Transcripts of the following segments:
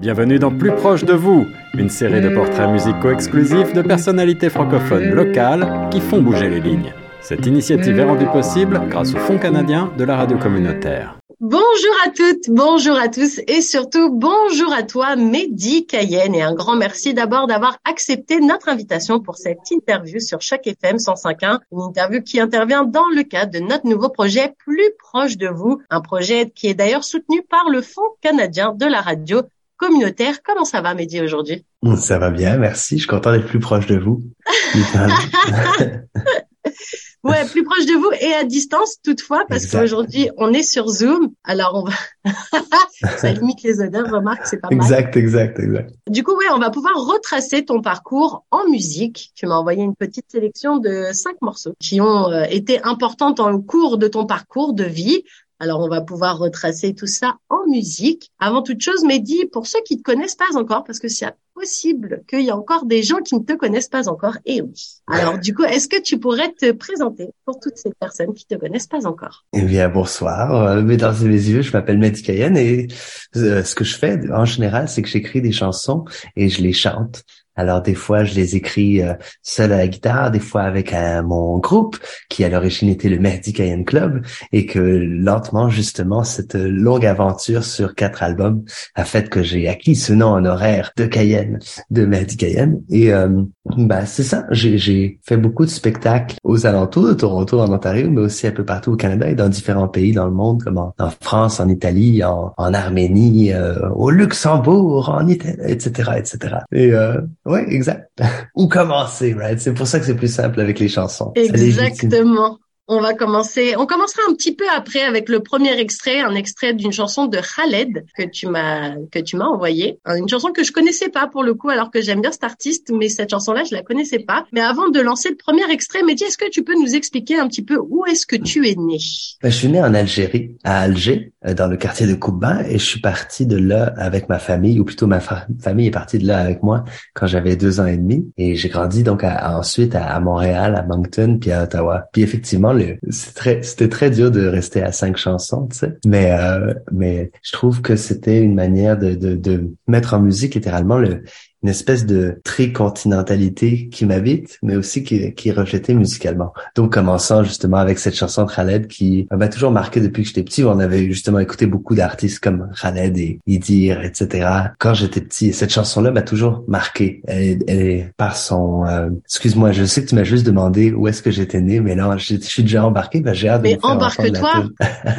Bienvenue dans Plus proche de vous, une série de portraits musicaux exclusifs de personnalités francophones locales qui font bouger les lignes. Cette initiative est rendue possible grâce au Fonds canadien de la radio communautaire. Bonjour à toutes, bonjour à tous et surtout bonjour à toi Mehdi Cayenne et un grand merci d'abord d'avoir accepté notre invitation pour cette interview sur chaque FM 105.1, une interview qui intervient dans le cadre de notre nouveau projet Plus proche de vous, un projet qui est d'ailleurs soutenu par le Fonds canadien de la radio communautaire. Comment ça va, Mehdi, aujourd'hui? Ça va bien, merci. Je suis content d'être plus proche de vous. ouais, plus proche de vous et à distance toutefois, parce qu'aujourd'hui, on est sur Zoom. Alors, on va... ça limite les odeurs, remarque, c'est pas mal. Exact, exact, exact. Du coup, ouais, on va pouvoir retracer ton parcours en musique. Tu m'as envoyé une petite sélection de cinq morceaux qui ont euh, été importants dans le cours de ton parcours de vie. Alors, on va pouvoir retracer tout ça en musique. Avant toute chose, Mehdi, pour ceux qui ne te connaissent pas encore, parce que c'est possible qu'il y ait encore des gens qui ne te connaissent pas encore, et oui. Alors, du coup, est-ce que tu pourrais te présenter pour toutes ces personnes qui te connaissent pas encore? Eh bien, bonsoir. Euh, mesdames et messieurs, je m'appelle Mehdi Cayenne et euh, ce que je fais en général, c'est que j'écris des chansons et je les chante. Alors des fois, je les écris euh, seul à la guitare, des fois avec euh, mon groupe qui à l'origine était le Mehdi Cayenne Club et que lentement justement cette longue aventure sur quatre albums a fait que j'ai acquis ce nom honoraire de Cayenne, de Mehdi Cayenne. Et euh, bah c'est ça, j'ai fait beaucoup de spectacles aux alentours de Toronto, en Ontario, mais aussi un peu partout au Canada et dans différents pays dans le monde, comme en, France, en Italie, en, Arménie, au Luxembourg, en Italie, etc., etc. Et oui, exact. Où commencer, right? C'est pour ça que c'est plus simple avec les chansons. Exactement. On va commencer. On commencera un petit peu après avec le premier extrait, un extrait d'une chanson de Khaled que tu m'as que tu m'as envoyé. Une chanson que je connaissais pas pour le coup, alors que j'aime bien cet artiste, mais cette chanson-là je la connaissais pas. Mais avant de lancer le premier extrait, Mehdi, est-ce que tu peux nous expliquer un petit peu où est-ce que tu es né? Ben, Je suis né en Algérie, à Alger, dans le quartier de Kouba, et je suis parti de là avec ma famille, ou plutôt ma famille est partie de là avec moi quand j'avais deux ans et demi, et j'ai grandi donc ensuite à, à Montréal, à Moncton, puis à Ottawa. Puis effectivement c'est très, c'était très dur de rester à cinq chansons, tu sais. Mais, euh, mais je trouve que c'était une manière de, de, de mettre en musique littéralement le, une espèce de tricontinentalité qui m'habite, mais aussi qui, qui est rejetée musicalement. Donc, commençant justement avec cette chanson de Khaled qui m'a toujours marqué depuis que j'étais petit. On avait justement écouté beaucoup d'artistes comme Khaled et Idir, etc. Quand j'étais petit, cette chanson-là m'a toujours marqué. Elle, est par son... Euh, excuse-moi, je sais que tu m'as juste demandé où est-ce que j'étais né, mais là, je, suis déjà embarqué. Ben, j'ai hâte mais embarque-toi.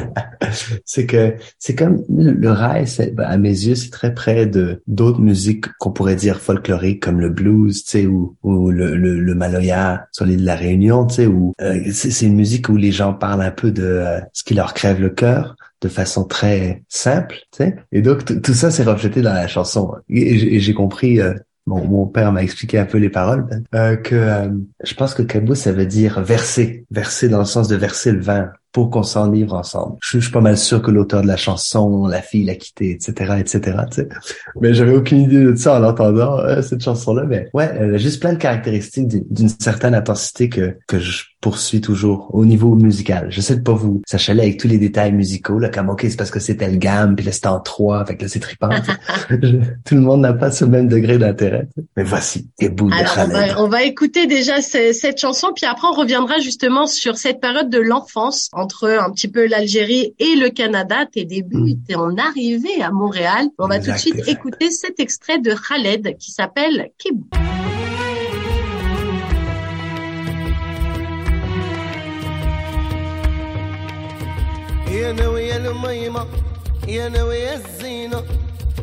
c'est que c'est comme le rail, ben, à mes yeux, c'est très près de d'autres musiques qu'on pourrait dire folklorique comme le blues, tu sais, ou, ou le, le, le maloya sur l'île de la Réunion, tu sais, où euh, c'est une musique où les gens parlent un peu de euh, ce qui leur crève le cœur de façon très simple, tu sais. Et donc tout ça s'est reflété dans la chanson. Et, j'ai compris. Euh, mon père m'a expliqué un peu les paroles, euh, que je pense que kabou ça veut dire verser, verser dans le sens de verser le vin, pour qu'on s'enivre ensemble. Je, suis pas mal sûr que l'auteur de la chanson, la fille l'a quitté, etc., etc. Mais j'avais aucune idée de ça en entendant euh, cette chanson-là. Mais ouais, elle a juste plein de caractéristiques d'une certaine intensité que que je poursuis toujours au niveau musical. Je sais pas vous, ça chalait avec tous les détails musicaux là, comme ok c'est parce que c'était le gamme, puis là c'était en trois, fait que là c'est trippant. Tout le monde n'a pas ce même degré d'intérêt. Mais voici, de on va, on va écouter déjà cette chanson, puis après on reviendra justement sur cette période de l'enfance entre un petit peu l'Algérie et le Canada, tes débuts, mm. t'es en arrivée à Montréal. On va tout de suite écouter cet extrait de Khaled qui s'appelle Kibou.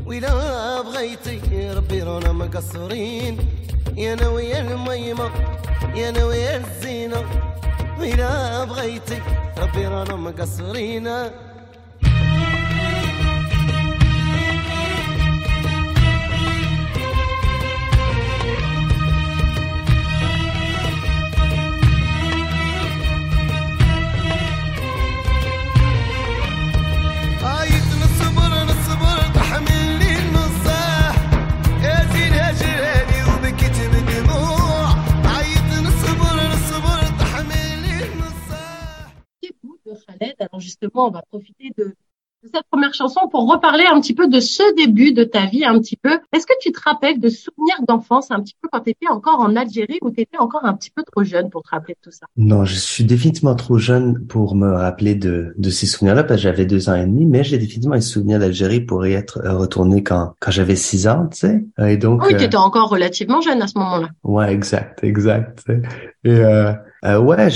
وإذا بغيتي ربي رانا مقصرين وين بغيتك ربي رانا مقصرينا justement, on va profiter de, cette première chanson pour reparler un petit peu de ce début de ta vie un petit peu. Est-ce que tu te rappelles de souvenirs d'enfance un petit peu quand tu étais encore en Algérie ou tu étais encore un petit peu trop jeune pour te rappeler de tout ça? Non, je suis définitivement trop jeune pour me rappeler de, de ces souvenirs-là parce que j'avais deux ans et demi, mais j'ai définitivement un souvenir d'Algérie pour y être euh, retourné quand, quand j'avais six ans, tu sais. Et donc, oui, tu étais encore relativement jeune à ce moment-là. Ouais, exact, exact. Et euh, euh, ouais,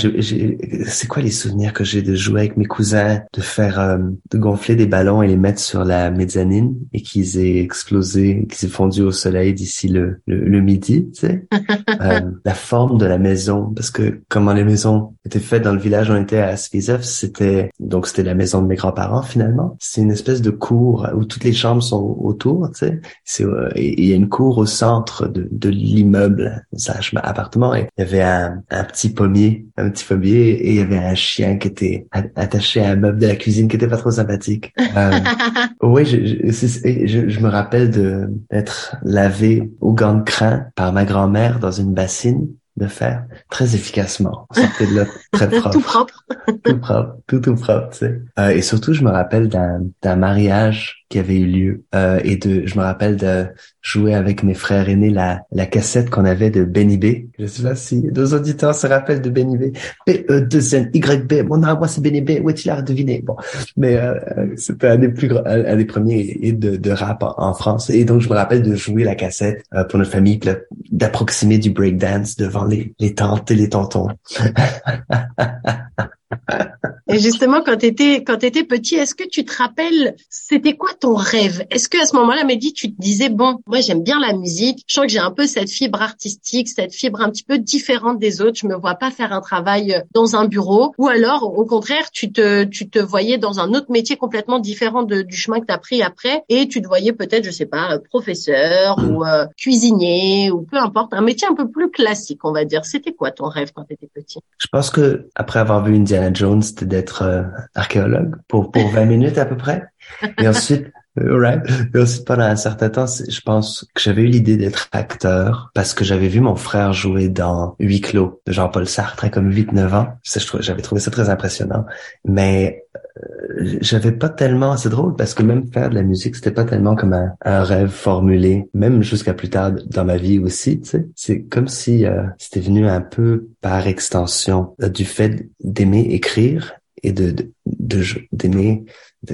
c'est quoi les souvenirs que j'ai de jouer avec mes cousins, de faire, euh, de gonfler des ballons et les mettre sur la mezzanine et qu'ils aient explosé, qu'ils aient fondu au soleil d'ici le, le, midi, tu sais? euh, la forme de la maison, parce que comment les maisons étaient faites dans le village, on était à Svizev, c'était donc c'était la maison de mes grands-parents finalement. C'est une espèce de cour où toutes les chambres sont autour, tu sais? C'est euh, il y a une cour au centre de, de l'immeuble, ça, appartement, et il y avait un, un petit pommier un petit pommier, et il y avait un chien qui était attaché à un meuble de la cuisine qui était pas trop sympathique. Euh, oui, je, je, me rappelle d'être lavé au gant de crin par ma grand-mère dans une bassine de faire très efficacement. Sortait de là très propre. tout propre. tout propre, tout tout propre, tu sais. Euh, et surtout, je me rappelle d'un d'un mariage qui avait eu lieu euh, et de je me rappelle de jouer avec mes frères aînés la la cassette qu'on avait de Benny B. Je sais pas si deux auditeurs se rappellent de Benny B. B E 2 N Y B. Mon moi c'est Benny B. Où est-il à deviner? Bon, mais euh, c'était un des plus grands, un des premiers de, de rap en, France et donc je me rappelle de jouer la cassette euh, pour notre famille, d'approximer du breakdance devant les les tantes et les tontons. Et justement, quand tu étais, quand étais petit, est-ce que tu te rappelles, c'était quoi ton rêve? Est-ce que à ce moment-là, Mehdi, tu te disais, bon, moi j'aime bien la musique, je sens que j'ai un peu cette fibre artistique, cette fibre un petit peu différente des autres, je me vois pas faire un travail dans un bureau, ou alors, au contraire, tu te, tu te voyais dans un autre métier complètement différent du chemin que tu as pris après, et tu te voyais peut-être, je sais pas, professeur ou euh, cuisinier, ou peu importe, un métier un peu plus classique, on va dire. C'était quoi ton rêve quand tu étais petit? Je pense que après avoir vu Indiana Jones, d'être euh, archéologue pour pour 20 minutes à peu près. Et ensuite, euh, right. Et ensuite, pendant un certain temps, je pense que j'avais eu l'idée d'être acteur parce que j'avais vu mon frère jouer dans Huis clos de Jean-Paul Sartre, comme 8-9 ans. J'avais trouvé ça très impressionnant. Mais euh, j'avais pas tellement, c'est drôle parce que même faire de la musique, c'était pas tellement comme un, rêve formulé, même jusqu'à plus tard dans ma vie aussi, tu sais. C'est comme si c'était venu un peu par extension du fait d'aimer écrire et de d'aimer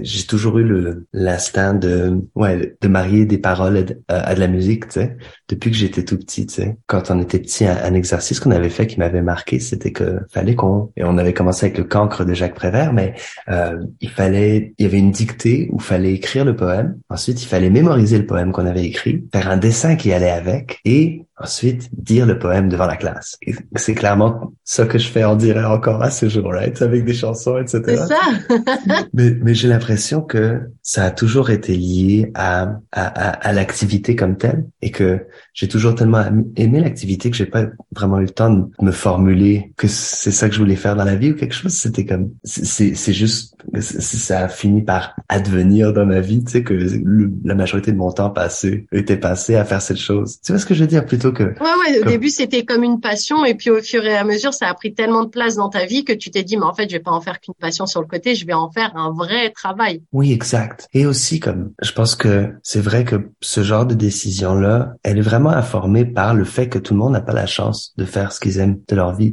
j'ai toujours eu le l'instinct de ouais de marier des paroles à, de la musique tu sais depuis que j'étais tout petit tu sais quand on était petit un, exercice qu'on avait fait qui m'avait marqué c'était que fallait qu'on et on avait commencé avec le cancre de Jacques Prévert mais euh, il fallait il y avait une dictée où fallait écrire le poème ensuite il fallait mémoriser le poème qu'on avait écrit faire un dessin qui allait avec et ensuite dire le poème devant la classe. C'est clairement ça que je fais en dirait encore à ce jour, right? Avec des chansons, etc. mais mais j'ai l'impression que ça a toujours été lié à, à, à, l'activité comme telle et que j'ai toujours tellement aimé l'activité que j'ai pas vraiment eu le temps de me formuler que c'est ça que je voulais faire dans la vie ou quelque chose. C'était comme, c'est, c'est juste, ça a fini par advenir dans ma vie, tu sais, que la majorité de mon temps passé était passé à faire cette chose. Tu vois ce que je veux dire? Plutôt que... Ouais, ouais, au début c'était comme une passion et puis au fur et à mesure ça a pris tellement de place dans ta vie que tu t'es dit, mais en fait je vais pas en faire qu'une passion sur le côté, je vais en faire un vrai travail. Oui, exact. Et aussi comme, je pense que c'est vrai que ce genre de décision-là, elle est vraiment informée par le fait que tout le monde n'a pas la chance de faire ce qu'ils aiment de leur vie.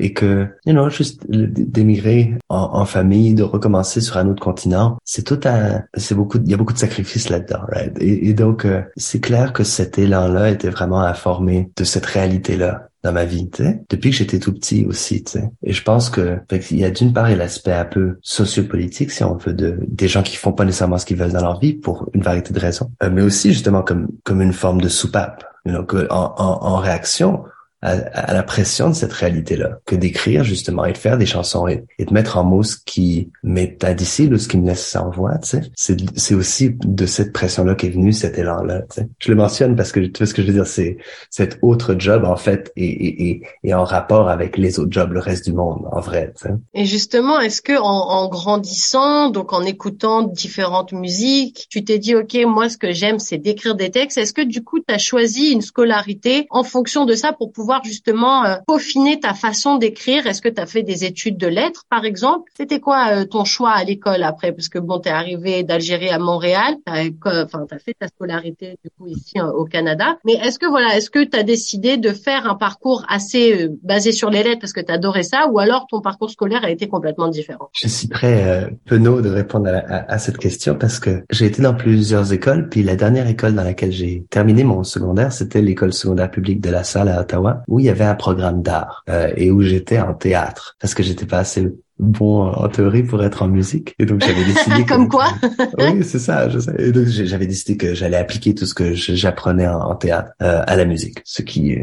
Et que, you know, juste d'émigrer en, famille, de recommencer sur un autre continent, c'est tout un, c'est beaucoup, il y a beaucoup de sacrifices là-dedans, right? Et, donc, euh, c'est clair que cet élan-là était vraiment informé de cette réalité-là dans ma vie, tu sais, depuis que j'étais tout petit aussi, tu sais. Et je pense que il y a d'une part l'aspect un peu sociopolitique, si on veut, de des gens qui font pas nécessairement ce qu'ils veulent dans leur vie pour une variété de raisons, euh, mais aussi justement comme comme une forme de soupape. Donc en, en, en réaction, à, la pression de cette réalité-là que d'écrire justement et de faire des chansons et, de mettre en mots ce qui m'est indicible ou ce qui me laisse sans voix, tu sais. C'est, c'est aussi de cette pression-là qu'est venu cet élan-là, tu sais. Je le mentionne parce que tu vois ce que je veux dire, c'est cet autre job en fait et, et, et, en rapport avec les autres jobs, le reste du monde en vrai, tu sais. Et justement, est-ce que en, en grandissant, donc en écoutant différentes musiques, tu t'es dit ok, moi ce que j'aime c'est d'écrire des textes. Est-ce que du coup tu as choisi une scolarité en fonction de ça pour pouvoir justement euh, peaufiner ta façon d'écrire. Est-ce que tu as fait des études de lettres, par exemple? C'était quoi euh, ton choix à l'école après? Parce que bon, t'es arrivé d'Algérie à Montréal, enfin t'as fait ta scolarité du coup ici au Canada. Mais est-ce que voilà, est-ce que tu as décidé de faire un parcours assez basé sur les lettres parce que tu adorais ça, ou alors ton parcours scolaire a été complètement différent? Je suis très penaud de répondre à cette question parce que j'ai été dans plusieurs écoles, puis la dernière école dans laquelle j'ai terminé mon secondaire, c'était l'école secondaire publique de la Salle à Ottawa, où il y avait un programme d'art euh, et où j'étais en théâtre parce que j'étais pas assez bon en théorie pour être en musique. Et donc j'avais décidé comme quoi. Oui c'est ça je sais. Et donc j'avais décidé que j'allais appliquer tout ce que j'apprenais en, théâtre euh, à la musique. Ce qui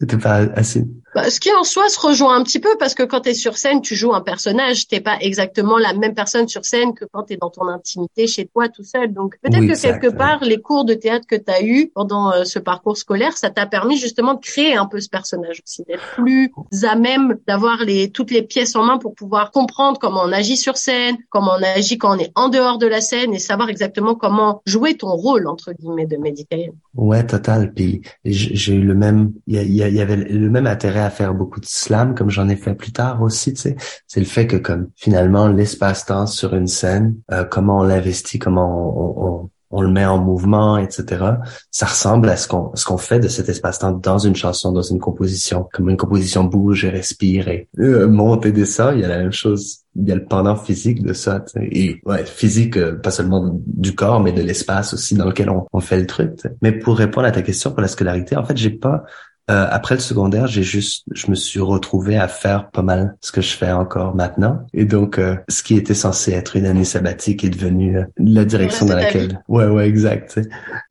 n'était euh, pas assez. Bah, ce qui en soi se rejoint un petit peu parce que quand tu es sur scène, tu joues un personnage, t'es pas exactement la même personne sur scène que quand tu es dans ton intimité chez toi tout seul. Donc peut-être que quelque part les cours de théâtre que tu as eu pendant euh, ce parcours scolaire, ça t'a permis justement de créer un peu ce personnage aussi, d'être plus à même d'avoir les toutes les pièces en main pour pouvoir comprendre comment on agit sur scène, comment on agit quand on est en dehors de la scène et savoir exactement comment jouer ton rôle entre guillemets de médicalien. Ouais, total. Puis j'ai eu le même, il y, y, avait le même intérêt à faire beaucoup de slam comme j'en ai fait plus tard aussi, tu sais. C'est le fait que comme finalement l'espace-temps sur une scène, euh, comment on l'investit, comment on, on, on, le met en mouvement, etc. Ça ressemble à ce qu'on ce qu'on fait de cet espace-temps dans une chanson, dans une composition. Comme une composition bouge et respire et euh, monte et descend, il y a la même chose il y a le pendant physique de ça et ouais physique euh, pas seulement du corps mais de l'espace aussi dans lequel on, on fait le truc mais pour répondre à ta question pour la scolarité en fait j'ai pas euh, après le secondaire, j'ai juste, je me suis retrouvé à faire pas mal ce que je fais encore maintenant. Et donc, euh, ce qui était censé être une année sabbatique est devenu euh, la direction dans laquelle. Ouais, ouais, exact.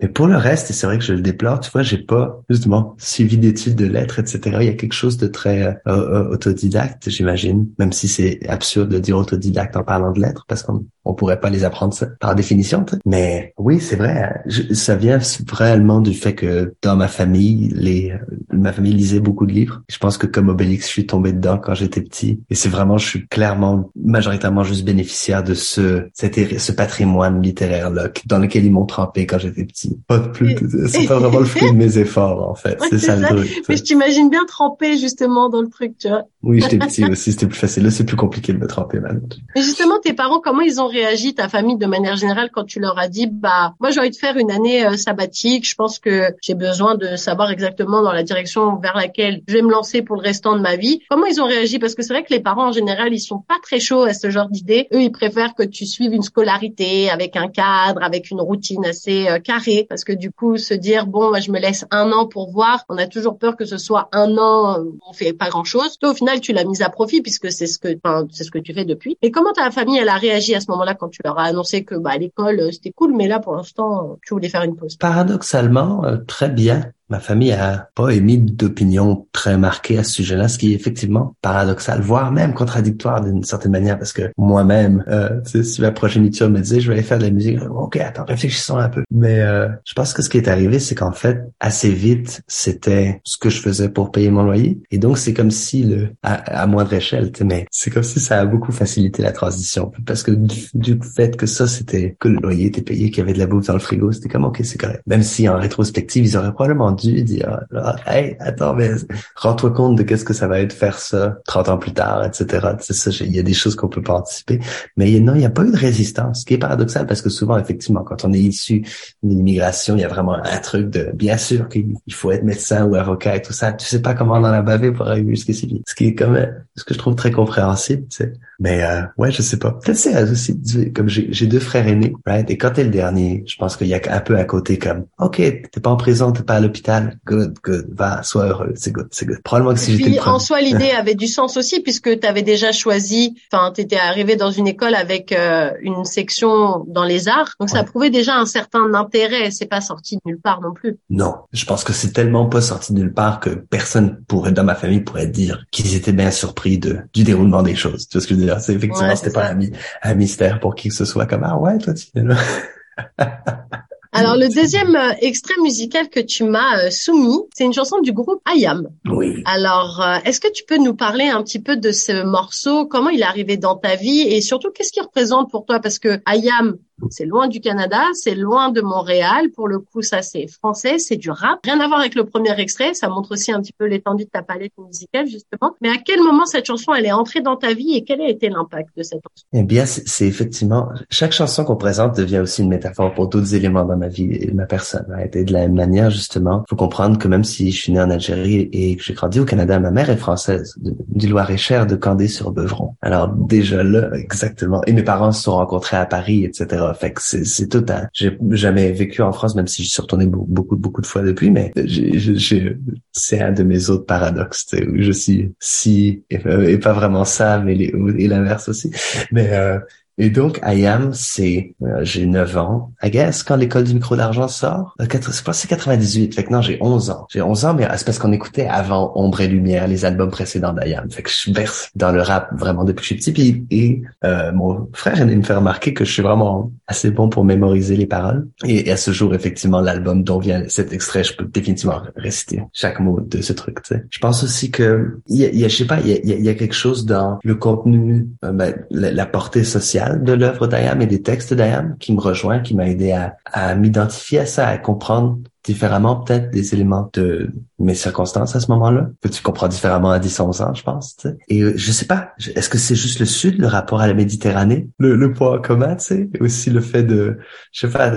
Mais pour le reste, et c'est vrai que je le déplore, tu vois, j'ai pas justement suivi d'études de lettres, etc. Il y a quelque chose de très autodidacte, j'imagine, même si c'est absurde de dire autodidacte en parlant de lettres, parce qu'on on pourrait pas les apprendre ça, par définition. Mais oui, c'est vrai. ça vient vraiment du fait que dans ma famille, les ma famille lisait beaucoup de livres. Je pense que comme Obélix, je suis tombé dedans quand j'étais petit. Et c'est vraiment, je suis clairement, majoritairement juste bénéficiaire de ce, ce patrimoine littéraire là, dans lequel ils m'ont trempé quand j'étais petit. Pas de plus, c'est pas vraiment le fruit de mes efforts, en fait. c'est ça, le truc. Mais je t'imagine bien trempé, justement, dans le truc, tu vois. Oui, j'étais petit aussi, c'était plus facile. Là, c'est plus compliqué de me tremper maintenant. Mais justement, tes parents, comment ils ont réagi, ta famille, de manière générale, quand tu leur as dit, bah, moi, j'ai envie de faire une année euh, sabbatique. Je pense que j'ai besoin de savoir exactement dans la direction vers laquelle je vais me lancer pour le restant de ma vie. Comment ils ont réagi? Parce que c'est vrai que les parents, en général, ils sont pas très chauds à ce genre d'idée. Eux, ils préfèrent que tu suives une scolarité avec un cadre, avec une routine assez euh, carrée. Parce que du coup, se dire, bon, moi, je me laisse un an pour voir. On a toujours peur que ce soit un an, où on fait pas grand chose. Toi, au final, tu l'as mise à profit puisque c'est ce que, c'est ce que tu fais depuis. Et comment ta famille, elle a réagi à ce moment-là quand tu leur as annoncé que, bah, l'école, euh, c'était cool, mais là, pour l'instant, tu voulais faire une pause? Paradoxalement, euh, très bien ma famille a pas émis d'opinion très marquée à ce sujet-là, ce qui est effectivement paradoxal, voire même contradictoire d'une certaine manière, parce que moi-même, euh, si ma progéniture me disait je vais aller faire de la musique, ok, attends, réfléchissons un peu. Mais euh, je pense que ce qui est arrivé, c'est qu'en fait, assez vite, c'était ce que je faisais pour payer mon loyer, et donc c'est comme si le à, moindre échelle, mais c'est comme si ça a beaucoup facilité la transition, parce que du, fait que ça, c'était que le loyer était payé, qu'il y avait de la bouffe dans le frigo, c'était comme ok, c'est correct. Même si en rétrospective, ils auraient probablement dire, hey, attends, mais rends-toi compte de qu'est-ce que ça va être faire ça 30 ans plus tard, etc. C'est ça, il y a des choses qu'on peut pas anticiper. Mais non, il n'y a pas eu de résistance, ce qui est paradoxal parce que souvent, effectivement, quand on est issu d'une immigration, il y a vraiment un truc de, bien sûr qu'il faut être médecin ou avocat et tout ça. Tu sais pas comment on en a bavé pour arriver jusqu'ici. Ce qui est quand même, ce que je trouve très compréhensible, c'est mais euh, ouais, je sais pas. Peut-être c'est aussi comme j'ai deux frères aînés, right? Et quand t'es le dernier, je pense qu'il y a un peu à côté comme OK, t'es pas en prison, t'es pas à l'hôpital, good, good, va, sois heureux, c'est good, c'est good. Probablement que si j'étais en soi l'idée avait du sens aussi puisque t'avais déjà choisi, enfin t'étais arrivé dans une école avec euh, une section dans les arts, donc ça prouvait déjà un certain intérêt. C'est pas sorti de nulle part non plus. Non, je pense que c'est tellement pas sorti de nulle part que personne pourrait dans ma famille pourrait dire qu'ils étaient bien surpris de du déroulement des choses. Tu vois ce que je veux dire? C'est effectivement, c'était pas un, mystère pour qui que ce soit comme, ah ouais, toi, tu es là. Alors le deuxième euh, extrait musical que tu m'as euh, soumis, c'est une chanson du groupe Ayam. Oui. Alors euh, est-ce que tu peux nous parler un petit peu de ce morceau, comment il est arrivé dans ta vie? Et surtout qu'est-ce qu'il représente pour toi? Parce que Ayam C'est loin du Canada, c'est loin de Montréal. Pour le coup, ça c'est français, c'est du rap. Rien à voir avec le premier extrait. Ça montre aussi un petit peu l'étendue de ta palette musicale justement. Mais à quel moment cette chanson elle est entrée dans ta vie et quel a été l'impact de cette chanson? Eh bien, c'est effectivement chaque chanson qu'on présente devient aussi une métaphore pour d'autres éléments dans ma vie et ma personne. Et de la même manière, justement, faut comprendre que même si je suis né en Algérie et que j'ai grandi au Canada, ma mère est française, du Loir-et-Cher, de Candé-sur-Beuvron. Alors déjà là, exactement. Et mes parents se sont rencontrés à Paris, etc. Fait que c'est tout un... J'ai jamais vécu en France, même si je suis retourné beaucoup, beaucoup de fois depuis, mais c'est un de mes autres paradoxes, où je suis si, et, pas vraiment ça, mais les, et l'inverse aussi. Mais euh, et donc, IAM, c'est, euh, j'ai 9 ans, I guess, quand l'école du micro d'argent sort. Euh, c'est pas, c'est 98. Fait que non, j'ai 11 ans. J'ai 11 ans, mais c'est parce qu'on écoutait avant Ombre et Lumière, les albums précédents d'IAM. Fait que je berce dans le rap vraiment depuis que je suis petit. et euh, mon frère de me faire remarquer que je suis vraiment assez bon pour mémoriser les paroles. Et, à ce jour, effectivement, l'album dont vient cet extrait, je peux définitivement réciter chaque mot de ce truc, tu sais. Je pense aussi que, il y a, je sais pas, il y a, y a quelque chose dans le contenu, euh, ben, la portée sociale de l'œuvre d'Ayam et des textes d'Ayam qui me rejoint, qui m'a aidé à, à m'identifier à ça, à comprendre différemment peut-être des éléments de mes circonstances à ce moment-là, que tu comprends différemment à 10, 11 ans, je pense. Tu sais? Et euh, je sais pas, est-ce que c'est juste le Sud, le rapport à la Méditerranée, le, le point commun, tu sais, aussi le fait de, je sais pas,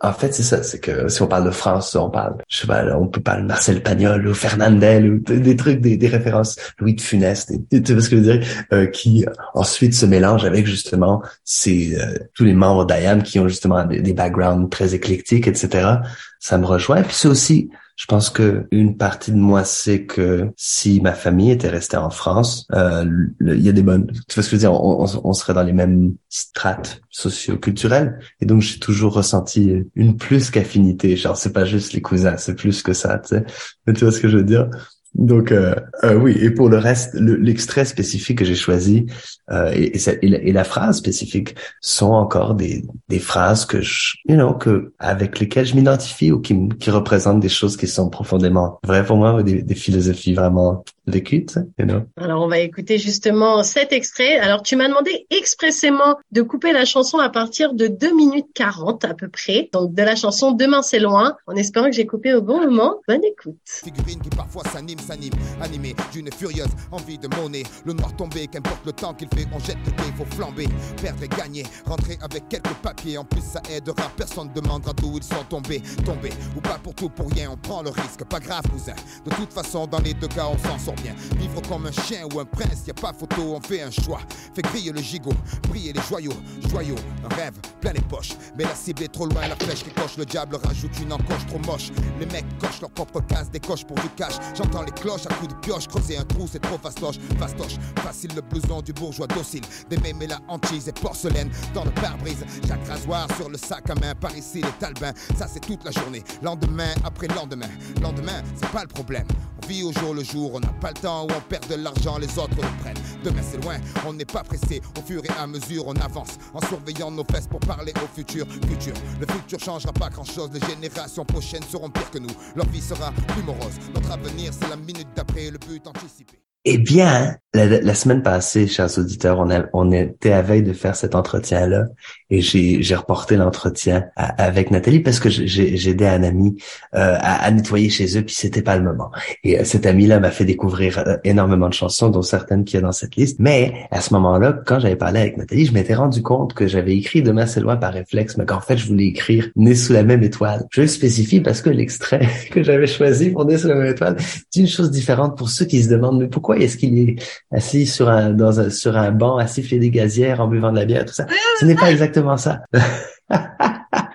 en fait c'est ça, c'est que si on parle de France, on parle, je sais pas, on peut parler de Marcel Pagnol ou Fernandel ou des trucs, des, des références, Louis de Funès, tu vois ce que je veux dire, euh, qui ensuite se mélangent avec justement ces euh, tous les membres d'IAM qui ont justement des backgrounds très éclectiques, etc ça me rejoint. Et puis c'est aussi, je pense que une partie de moi c'est que si ma famille était restée en France, euh, il y a des bonnes, tu vois ce que je veux dire, on, on, serait dans les mêmes strates socio-culturelles. Et donc j'ai toujours ressenti une plus qu'affinité. Genre c'est pas juste les cousins, c'est plus que ça, tu sais. Mais tu vois ce que je veux dire? Donc euh, euh, oui, et pour le reste, l'extrait spécifique que j'ai choisi euh, et, et, la, phrase spécifique sont encore des, des phrases que je, you know, que avec lesquelles je m'identifie ou qui, qui représentent des choses qui sont profondément vraies pour moi ou des, des philosophies vraiment vécues. You know? Alors on va écouter justement cet extrait. Alors tu m'as demandé expressément de couper la chanson à partir de 2 minutes 40 à peu près, donc de la chanson Demain c'est loin, en espérant que j'ai coupé au bon moment. Bonne écoute. Figurine qui parfois s'anime s'anime, animé d'une furieuse envie de monnaie. Le noir tombé, qu'importe le temps qu'il fait, on jette le dé, faut flamber, perdre et gagner, rentrer avec quelques papiers. En plus, ça aidera, personne demandera d'où ils sont tombés. Tombés ou pas pour tout, pour rien, on prend le risque, pas grave, cousin. De toute façon, dans les deux cas, on s'en sort bien. Vivre comme un chien ou un prince, y a pas photo, on fait un choix. Fait griller le gigot, briller les joyaux, joyaux, un rêve, plein les poches. Mais la cible est trop loin, la flèche qui coche, le diable rajoute une encoche trop moche. Les mecs cochent leur propre case, décochent pour du cash. J'entends les cloche à coups de pioche, creuser un trou, c'est trop fastoche. Fastoche, facile le blouson du bourgeois docile. Des mais la hantise et porcelaine dans le pare-brise. Chaque rasoir sur le sac à main, par ici les talbins. Ça c'est toute la journée, lendemain après lendemain. Lendemain, c'est pas le problème. Vit au jour le jour, on n'a pas le temps on perd de l'argent, les autres le prennent. Demain c'est loin, on n'est pas pressé. Au fur et à mesure, on avance en surveillant nos fesses pour parler au futur. Futur, le futur changera pas grand chose. Les générations prochaines seront pires que nous. Leur vie sera plus morose. Notre avenir, c'est la minute d'après le but anticipé. Eh bien, la, semaine passée, chers auditeurs, on, a, on était à veille de faire cet entretien-là et j'ai, reporté l'entretien avec Nathalie parce que j'ai, aidé un ami euh, à, nettoyer chez eux puis c'était pas le moment. Et euh, cet ami-là m'a fait découvrir euh, énormément de chansons, dont certaines qui y a dans cette liste. Mais à ce moment-là, quand j'avais parlé avec Nathalie, je m'étais rendu compte que j'avais écrit Demain c'est loin par réflexe, mais qu'en fait je voulais écrire Né sous la même étoile. Je le spécifie parce que l'extrait que j'avais choisi pour Né sous la même étoile, c'est une chose différente pour ceux qui se demandent mais pourquoi est-ce qu'il est assis sur un dans un, sur un banc, assis fait des gazières en buvant de la bière, tout ça? Ce n'est pas exactement ça.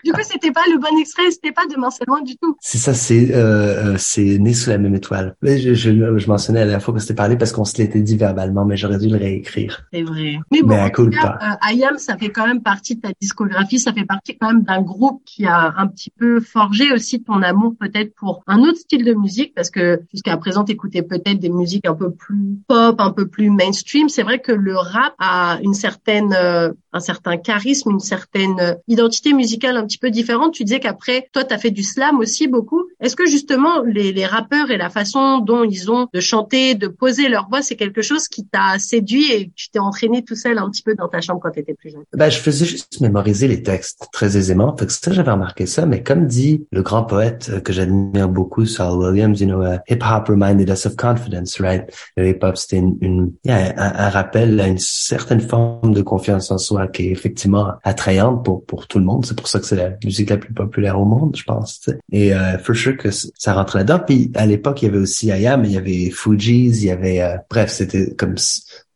du coup, c'était pas le bon extrait, c'était pas Demain c'est loin du tout. C'est ça, c'est euh, euh, c'est né sous la même étoile. Mais je, je, je mentionnais à la fois que c'était parlé parce qu'on se l'était dit verbalement, mais j'aurais dû le réécrire. C'est vrai. Mais bon, mais cool cas, euh, Ayam, ça fait quand même partie de ta discographie, ça fait partie quand même d'un groupe qui a un petit peu forgé aussi ton amour peut-être pour un autre style de musique, parce que jusqu'à présent, t'écoutais peut-être des musiques un peu plus pop, un peu plus mainstream. C'est vrai que le rap a une certaine, euh, un certain charisme, une certaine identité musicale musicale un petit peu différente. Tu disais qu'après, toi, tu as fait du slam aussi beaucoup. Est-ce que justement, les, les rappeurs et la façon dont ils ont de chanter, de poser leur voix, c'est quelque chose qui t'a séduit et tu t'es entraîné tout seul un petit peu dans ta chambre quand tu étais plus jeune? Ben, je faisais juste mémoriser les textes très aisément. Fait que ça, j'avais remarqué ça. Mais comme dit le grand poète que j'admire beaucoup, Saul Williams, you know, uh, hip hop reminded us of confidence, right? Le hip hop, c'était une, une un, un, rappel à une certaine forme de confiance en soi qui est effectivement attrayante pour pour tout le monde. C'est pour ça que c'est la musique la plus populaire au monde, je pense. Et euh, for sure que ça rentre là-dedans. Puis à l'époque, il y avait aussi IAM, il y avait Fugees, il y avait euh, bref, c'était comme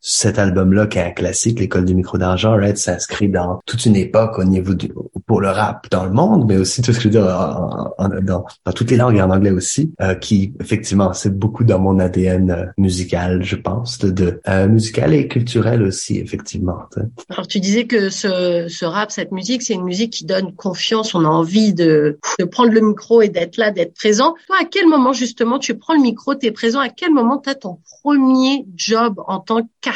cet album-là, qui est un classique, l'école du micro d'argent, right, s'inscrit dans toute une époque au niveau du, pour le rap dans le monde, mais aussi tout ce que je veux dire dans, dans, toutes les langues et en anglais aussi, euh, qui effectivement c'est beaucoup dans mon ADN euh, musical, je pense, de, euh, musical et culturel aussi effectivement. Alors tu disais que ce, ce rap, cette musique, c'est une musique qui donne confiance, on a envie de, de prendre le micro et d'être là, d'être présent. Toi, à quel moment justement tu prends le micro, tu es présent, à quel moment tu as ton premier job en tant qu'artiste?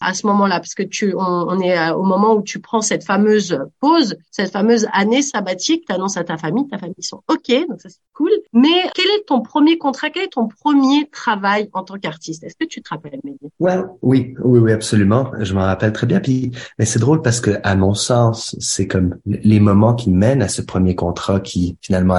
À ce moment-là Parce que tu, on, est au moment où tu prends cette fameuse pause, cette fameuse année sabbatique, tu annonces à ta famille, ta famille sont OK, donc ça c'est cool. Mais quel est ton premier contrat, quel est ton premier travail en tant qu'artiste? Est-ce que tu te rappelles, Mehdi? Ouais, Oui, oui, oui, absolument. Je m'en rappelle très bien. Puis, mais c'est drôle parce que, à mon sens, c'est comme les moments qui mènent à ce premier contrat qui finalement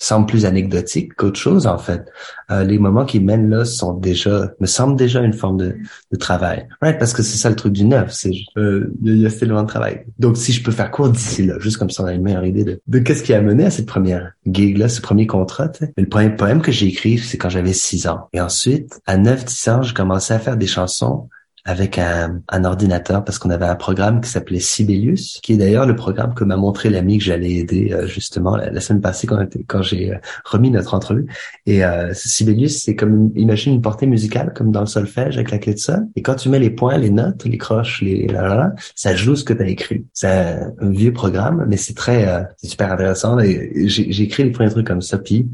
semble plus anecdotique qu'autre chose en fait. Euh, les moments qui mènent là sont déjà, me semblent déjà une forme de, de travail, right? Parce que c'est ça le truc du neuf, c'est euh, il y a de travail. Donc, si je peux faire court d'ici là, juste comme ça on a une meilleure idée de, de qu'est-ce qui a mené à cette première gig là, ce premier contrat. Mais le premier poème que j'ai écrit, c'est quand j'avais six ans. Et ensuite, à 9-10 ans, j'ai commencé à faire des chansons avec un, un ordinateur parce qu'on avait un programme qui s'appelait Sibelius, qui est d'ailleurs le programme que m'a montré l'ami que j'allais aider euh, justement la, semaine passée quand, quand j'ai euh, remis notre entrevue. Et euh, Sibelius, c'est comme, imagine une portée musicale comme dans le solfège avec la clé de sol. Et quand tu mets les points, les notes, les croches, les là, là, là ça joue ce que tu as écrit. C'est un, vieux programme, mais c'est très, euh, c'est super intéressant. Et j'ai écrit les premiers trucs comme ça. Puis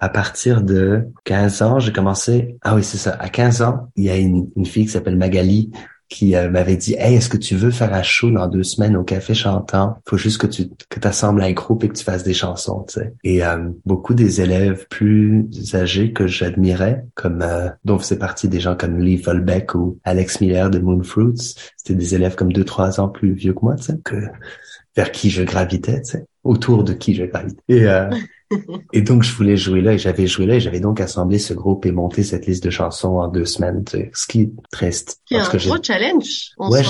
à partir de 15 ans, j'ai commencé. Ah oui, c'est ça. À 15 ans, il y a une, une fille qui s'appelle Magali qui euh, m'avait dit Hey, est-ce que tu veux faire un show dans deux semaines au café chantant? Faut juste que tu que t'assembles un groupe et que tu fasses des chansons, tu sais. Et euh, beaucoup des élèves plus âgés que j'admirais, comme euh, dont faisait partie des gens comme Lee Volbeck ou Alex Miller de Moonfruits, c'était des élèves comme deux, trois ans plus vieux que moi, tu sais, que vers qui je gravitais, tu sais, autour de qui je gravitais. Et euh, et donc, je voulais jouer là et j'avais joué là et j'avais donc assemblé ce groupe et monté cette liste de chansons en deux semaines. Ce qui est très... C'est un gros challenge. Ouais,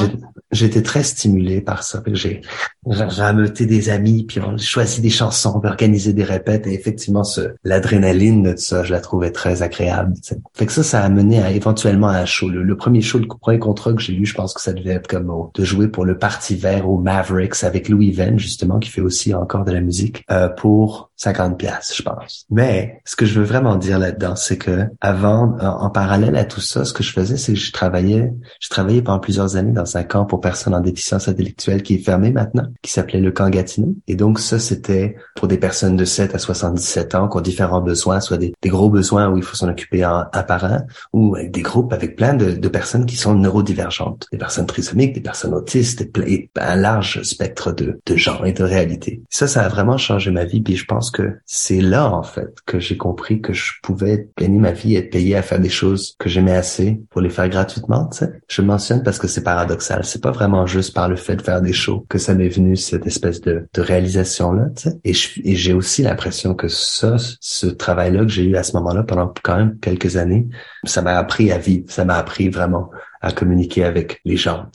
j'étais très stimulé par ça. J'ai rameuté des amis, puis on choisi des chansons, on organisé des répètes et effectivement, ce, l'adrénaline de ça, je la trouvais très agréable. Fait que ça, ça a mené à éventuellement à un show. Le, premier show, le premier contrat que j'ai eu, je pense que ça devait être comme de jouer pour le Parti Vert au Mavericks avec Louis Venn, justement, qui fait aussi encore de la musique, euh, pour 50 pièces, je pense. Mais ce que je veux vraiment dire là-dedans, c'est que avant, en, parallèle à tout ça, ce que je faisais, c'est que je travaillais, je travaillais pendant plusieurs années dans un camp pour personnes en déficience intellectuelle qui est fermé maintenant, qui s'appelait le camp Gatineau. Et donc ça, c'était pour des personnes de 7 à 77 ans qui ont différents besoins, soit des, gros besoins où il faut s'en occuper en un par un, ou des groupes avec plein de, de, personnes qui sont neurodivergentes, des personnes trisomiques, des personnes autistes, et, un large spectre de, de gens et de réalités. Ça, ça a vraiment changé ma vie, puis je pense que c'est là, en fait, que j'ai compris que je pouvais gagner ma vie et être payé à faire des choses que j'aimais assez pour les faire gratuitement, tu sais. Je mentionne parce que c'est paradoxal. C'est pas vraiment juste par le fait de faire des shows que ça m'est venu cette espèce de, réalisation-là, tu et j'ai aussi l'impression que ça, ce travail-là que j'ai eu à ce moment-là pendant quand même quelques années, ça m'a appris à vivre. Ça m'a appris vraiment à communiquer avec les gens.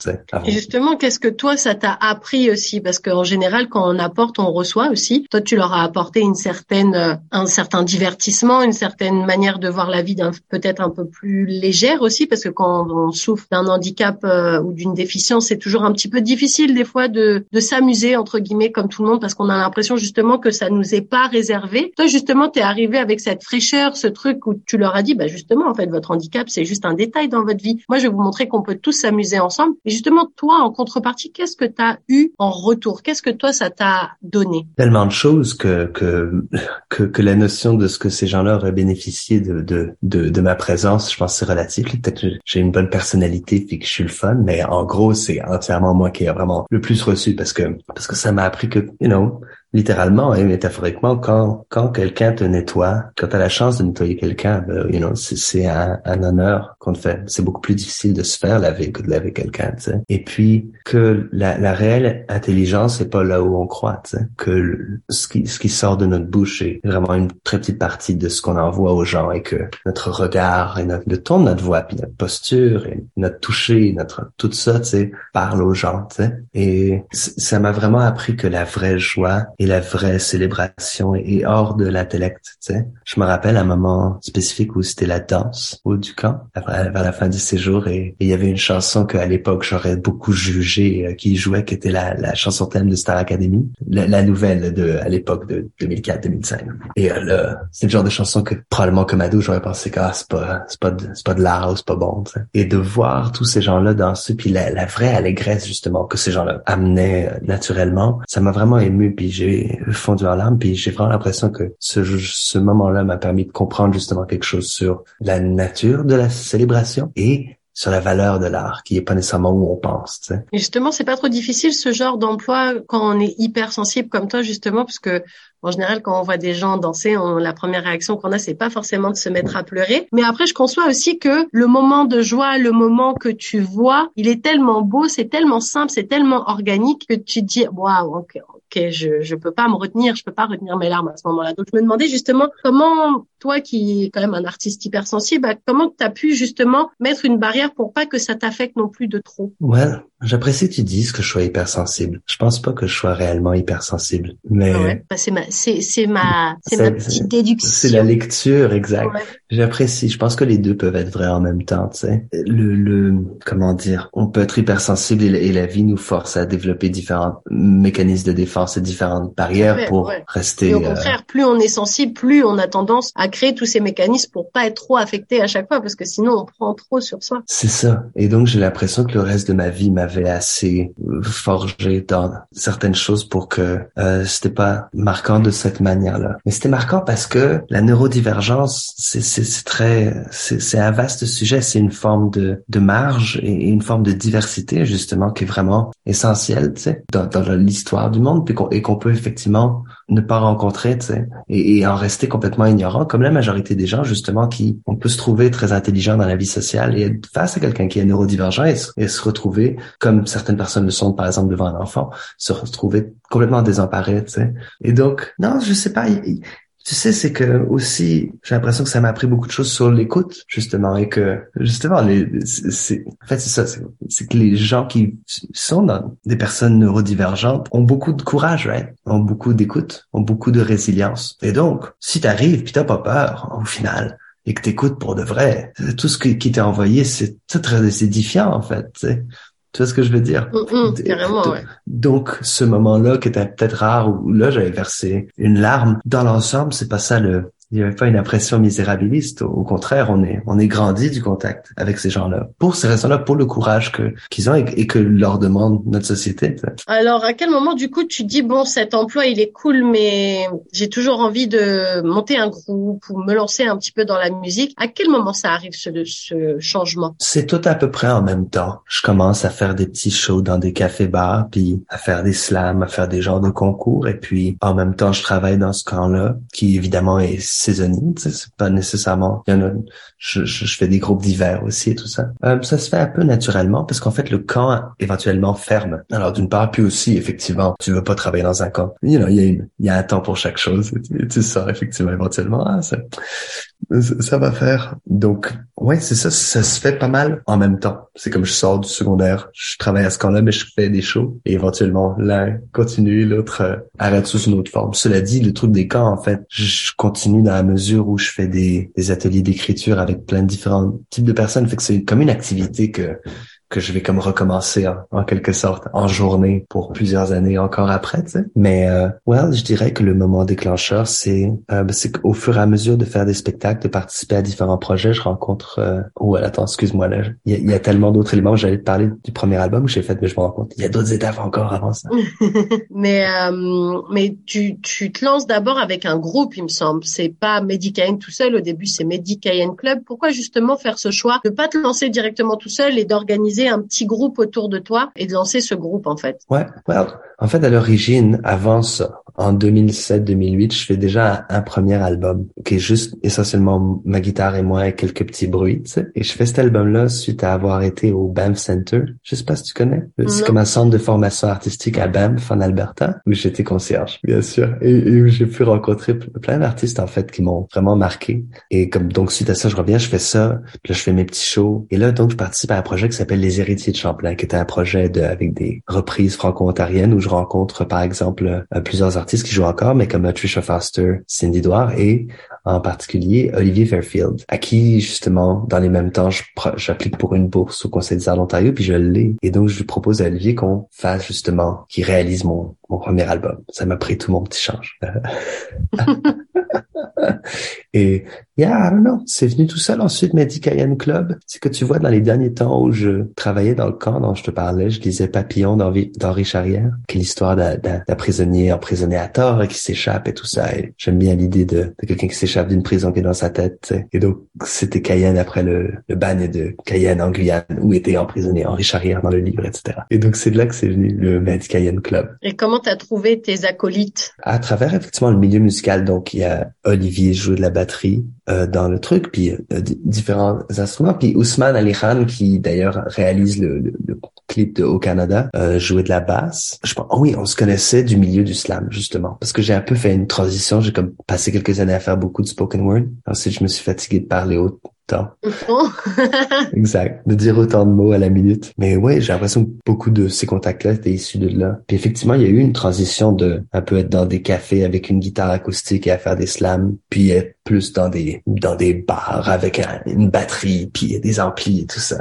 Et justement, qu'est-ce que toi, ça t'a appris aussi? Parce qu'en général, quand on apporte, on reçoit aussi. Toi, tu leur as apporté une certaine, euh, un certain divertissement, une certaine manière de voir la vie peut-être un peu plus légère aussi, parce que quand on souffre d'un handicap euh, ou d'une déficience, c'est toujours un petit peu difficile des fois de, de s'amuser entre guillemets comme tout le monde, parce qu'on a l'impression justement que ça nous est pas réservé. Toi, justement, tu es arrivé avec cette fraîcheur, ce truc où tu leur as dit, bah justement, en fait, votre handicap, c'est juste un détail dans votre vie. Moi, je vais vous montrer qu'on peut tous s'amuser ensemble. Et justement, toi, en contrepartie, qu'est-ce que tu as eu en retour? Qu'est-ce que toi, ça t'a donné? Tellement de choses que, que, que, que, la notion de ce que ces gens-là auraient bénéficié de, de, de, de ma présence, je pense c'est relatif. Peut-être que j'ai une bonne personnalité et que je suis le fun, mais en gros, c'est entièrement moi qui ai vraiment le plus reçu parce que, parce que ça m'a appris que, you know, littéralement et métaphoriquement, quand quand quelqu'un te nettoie, quand tu as la chance de nettoyer quelqu'un, ben, you know, c'est un, un, honneur qu'on te fait. C'est beaucoup plus difficile de se faire laver que de laver quelqu'un. Et puis que la, la réelle intelligence c'est pas là où on croit. Tu sais. Que ce qui ce qui sort de notre bouche est vraiment une très petite partie de ce qu'on envoie aux gens et que notre regard et notre, le ton de notre voix, puis notre posture et notre toucher, notre tout ça, tu sais, parle aux gens. Tu sais. Et ça m'a vraiment appris que la vraie joie et la vraie célébration est hors de l'intellect. Tu sais. Je me rappelle un moment spécifique où c'était la danse au du camp vers la fin du séjour et il y avait une chanson qu'à l'époque j'aurais beaucoup jugé euh, qui jouait, qui était la, la chanson thème de Star Academy, la, nouvelle de à l'époque de 2004-2005. Et euh, là, c'est le genre de chanson que probablement comme ado j'aurais pensé que ah, c'est pas c'est pas de, c'est pas de l'art, c'est pas bon. Tu sais. Et de voir tous ces gens-là danser puis la, la vraie allégresse justement que ces gens-là amenaient euh, naturellement, ça m'a vraiment ému puis j'ai fondu en larmes puis j'ai vraiment l'impression que ce moment-là m'a permis de comprendre justement quelque chose sur la nature de la célébration et sur la valeur de l'art, qui est pas nécessairement où on pense. Tu sais. Et justement, c'est pas trop difficile ce genre d'emploi quand on est hyper sensible comme toi, justement, parce que en général, quand on voit des gens danser, on, la première réaction qu'on a, c'est pas forcément de se mettre à pleurer. Mais après, je conçois aussi que le moment de joie, le moment que tu vois, il est tellement beau, c'est tellement simple, c'est tellement organique que tu te dis, waouh, ok, ok, je je peux pas me retenir, je peux pas retenir mes larmes à ce moment-là. Donc je me demandais justement comment toi qui es quand même un artiste hypersensible, bah, comment tu as pu justement mettre une barrière pour pas que ça t'affecte non plus de trop? Ouais, j'apprécie que tu dises que je sois hypersensible. Je pense pas que je sois réellement hypersensible, mais ouais. bah, c'est ma c'est c'est ma c'est ma petite déduction. C'est la lecture, exact. J'apprécie. Je pense que les deux peuvent être vrais en même temps, tu sais. Le le comment dire, on peut être hypersensible et, et la vie nous force à développer différents mécanismes de défense ces différentes barrières pour rester. Et au euh, contraire, plus on est sensible, plus on a tendance à créer tous ces mécanismes pour pas être trop affecté à chaque fois, parce que sinon on prend trop sur soi. C'est ça. Et donc j'ai l'impression que le reste de ma vie m'avait assez euh, forgé dans certaines choses pour que euh, c'était pas marquant de cette manière-là. Mais c'était marquant parce que la neurodivergence, c'est très, c'est un vaste sujet. C'est une forme de de marge et une forme de diversité justement qui est vraiment essentielle, tu sais, dans, dans l'histoire du monde et qu'on peut effectivement ne pas rencontrer, sais, et, en rester complètement ignorant, comme la majorité des gens justement qui on peut se trouver très intelligent dans la vie sociale et être face à quelqu'un qui est neurodivergent et, et, se retrouver, comme certaines personnes le sont par exemple devant un enfant, se retrouver complètement désemparé. Et donc, non, je sais pas, tu sais, c'est que aussi, j'ai l'impression que ça m'a appris beaucoup de choses sur l'écoute, justement, et que justement, les, c'est, en fait, c'est ça, c'est, que les gens qui sont dans des personnes neurodivergentes ont beaucoup de courage, right? ont beaucoup d'écoute, ont beaucoup de résilience. Et donc, si t'arrives puis t'as pas peur, au final, et que t'écoutes pour de vrai, tout ce qui t'est envoyé, c'est très édifiant, en fait. Tu sais. Tu vois ce que je veux dire? Mm, mm, carrément, ouais. Donc, ce moment-là qui était peut-être rare, où là, j'avais versé une larme, dans l'ensemble, c'est pas ça le, il n'y avait pas une impression misérabiliste. Au contraire, on est on est grandi du contact avec ces gens-là. Pour ces raisons-là, pour le courage que qu'ils ont et, que leur demande notre société. Alors, à quel moment du coup tu dis bon cet emploi il est cool, mais j'ai toujours envie de monter un groupe ou me lancer un petit peu dans la musique. À quel moment ça arrive ce, ce changement? C'est tout à peu près en même temps. Je commence à faire des petits shows dans des cafés-bars, puis à faire des slams, à faire des genres de concours, et puis en même temps je travaille dans ce camp-là, qui évidemment est saisonnier, c'est pas nécessairement. Il y en a, je, je, fais des groupes d'hiver aussi et tout ça. Euh, ça se fait un peu naturellement parce qu'en fait le camp éventuellement ferme. Alors d'une part, puis aussi effectivement, tu veux pas travailler dans un camp. Il y a une, il y a un temps pour chaque chose. Tu, tu sors effectivement éventuellement. Ah, ça va faire. Donc, ouais, c'est ça, ça se fait pas mal en même temps. C'est comme je sors du secondaire, je travaille à ce camp-là, mais je fais des shows et éventuellement l'un continue, l'autre euh, arrête sous une autre forme. Cela dit, le truc des camps, en fait, je continue dans la mesure où je fais des, des ateliers d'écriture avec plein de différents types de personnes. Fait que c'est comme une activité que que je vais comme recommencer en, quelque sorte en journée pour plusieurs années encore après, tu sais. Mais euh, well, je dirais que le moment déclencheur, c'est euh, ben, c'est qu'au fur et à mesure de faire des spectacles, de participer à différents projets, je rencontre. Euh... Oh, attends, excuse-moi là, il y a, tellement d'autres éléments. J'allais te parler du premier album que j'ai fait, mais je me rends compte il y a d'autres étapes encore avant ça. mais euh, mais tu tu te lances d'abord avec un groupe, il me semble. C'est pas Medicaine tout seul. Au début, c'est Medicaine Club. Pourquoi justement faire ce choix de pas te lancer directement tout seul et d'organiser d'organiser un petit groupe autour de toi et de lancer ce groupe en fait Ouais, well, en fait à l'origine, avant ça, en 2007-2008, je fais déjà un, premier album qui est juste essentiellement ma guitare et moi et quelques petits bruits. Tu sais. Et je fais cet album-là suite à avoir été au Banff Center. Je sais pas si tu connais. C'est comme un centre de formation artistique à Banff en Alberta où j'étais concierge, bien sûr, et, et où j'ai pu rencontrer plein d'artistes en fait qui m'ont vraiment marqué. Et comme donc suite à ça, je reviens, je fais ça, puis là je fais mes petits shows. Et là donc je participe à un projet qui s'appelle Les Héritiers de Champlain, qui était un projet de avec des reprises franco-ontariennes où je rencontre par exemple euh, plusieurs artistes qui jouent encore, mais comme Trisha Foster, Cindy Doire et en particulier Olivier Fairfield, à qui justement dans les mêmes temps j'applique pour une bourse au Conseil des Arts d'Ontario, puis je l'ai. Et donc je lui propose à Olivier qu'on fasse justement, qu'il réalise mon, mon premier album. Ça m'a pris tout mon petit change. Et yeah, I don't know, c'est venu tout seul. Ensuite, Mehdi Cayenne Club, c'est que tu vois dans les derniers temps où je travaillais dans le camp dont je te parlais, je lisais Papillon d'Henri Charrière, qui est l'histoire d'un prisonnier emprisonné à tort et qui s'échappe et tout ça. Et j'aime bien l'idée de, de quelqu'un qui s'échappe d'une prison qui est dans sa tête. Et donc, c'était Cayenne après le, le bagne de Cayenne en Guyane, où était emprisonné Henri Charrière dans le livre, etc. Et donc, c'est de là que c'est venu le Mehdi Cayenne Club. Et comment t'as trouvé tes acolytes? À travers, effectivement, le milieu musical. Donc, il y a Olivier joue de la batterie euh, dans le truc, puis euh, différents instruments, puis Ousmane Ali Khan qui d'ailleurs réalise le, le, le, clip de Au Canada, euh, jouait de la basse. Je pense, oh oui, on se connaissait du milieu du slam justement, parce que j'ai un peu fait une transition. J'ai comme passé quelques années à faire beaucoup de spoken word. Ensuite, je me suis fatigué de parler exact. De dire autant de mots à la minute. Mais ouais, j'ai l'impression que beaucoup de ces contacts-là étaient issus de là. Puis effectivement, il y a eu une transition de un peu être dans des cafés avec une guitare acoustique et à faire des slams, puis être plus dans des dans des bars avec une batterie, puis des amplis et tout ça.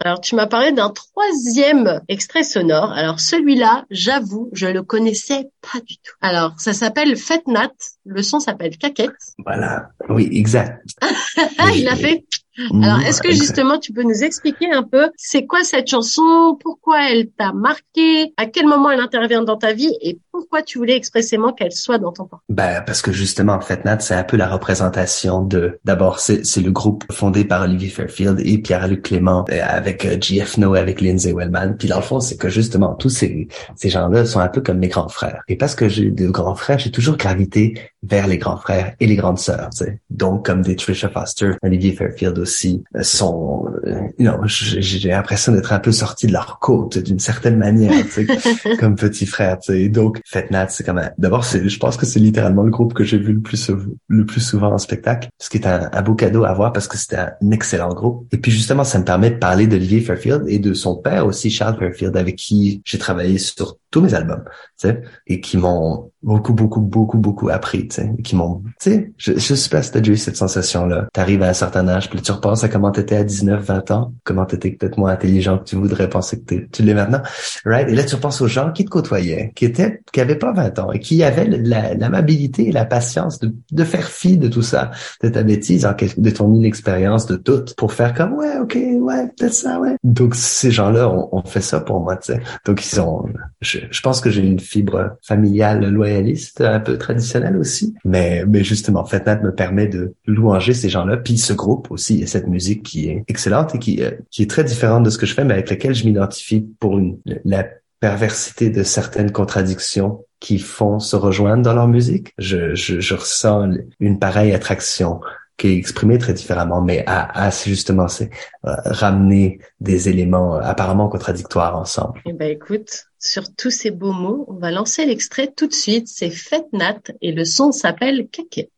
Alors tu m'as parlé d'un troisième extrait sonore. Alors celui-là, j'avoue, je le connaissais pas du tout. Alors ça s'appelle Fête Nat. Le son s'appelle Caquette. Voilà. Oui, exact. il a fait alors, est-ce que justement tu peux nous expliquer un peu c'est quoi cette chanson, pourquoi elle t'a marqué, à quel moment elle intervient dans ta vie? Et pourquoi tu voulais expressément qu'elle soit dans ton portrait? Ben parce que justement en fait Nat c'est un peu la représentation de d'abord c'est c'est le groupe fondé par Olivier Fairfield et Pierre-Luc Clément euh, avec euh, GF No avec Lindsay Wellman. Puis dans le fond c'est que justement tous ces ces gens-là sont un peu comme mes grands frères. Et parce que j'ai de grands frères, j'ai toujours gravité vers les grands frères et les grandes sœurs. Donc comme des Trisha Foster, Olivier Fairfield aussi euh, sont, euh, j'ai l'impression d'être un peu sorti de leur côte d'une certaine manière, comme petit frère. Et donc, Fetnat, c'est même. D'abord, je pense que c'est littéralement le groupe que j'ai vu le plus le plus souvent en spectacle, ce qui est un, beau cadeau à voir parce que c'était un excellent groupe. Et puis justement, ça me permet de parler d'Olivier Fairfield et de son père aussi, Charles Fairfield, avec qui j'ai travaillé sur tous mes albums, tu sais, et qui m'ont beaucoup, beaucoup, beaucoup, beaucoup appris, tu sais, qui m'ont, tu sais, je, je sais pas si t'as déjà eu cette sensation-là. T'arrives à un certain âge, puis tu repenses à comment t'étais à 19, 20 ans, comment t'étais peut-être moins intelligent que tu voudrais penser que tu l'es maintenant, right? Et là, tu repenses aux gens qui te côtoyaient, qui étaient, qui avaient pas 20 ans, et qui avaient l'amabilité et la patience de, de faire fi de tout ça, de ta bêtise, de ton inexpérience, de tout, pour faire comme, ouais, ok, ouais, peut-être ça, ouais. Donc, ces gens-là ont, fait ça pour moi, tu sais. Donc, ils ont, je, pense que j'ai une fibre familiale loyale un peu traditionnel aussi. Mais, mais justement, FetNat me permet de louanger ces gens-là. Puis ce groupe aussi, et cette musique qui est excellente et qui, euh, qui est très différente de ce que je fais, mais avec laquelle je m'identifie pour une, la perversité de certaines contradictions qui font se rejoindre dans leur musique. Je, je, je ressens une pareille attraction qui est exprimé très différemment, mais à, à justement c'est euh, ramener des éléments euh, apparemment contradictoires ensemble. Eh ben écoute, sur tous ces beaux mots, on va lancer l'extrait tout de suite. C'est Fête Nat et le son s'appelle Caquette.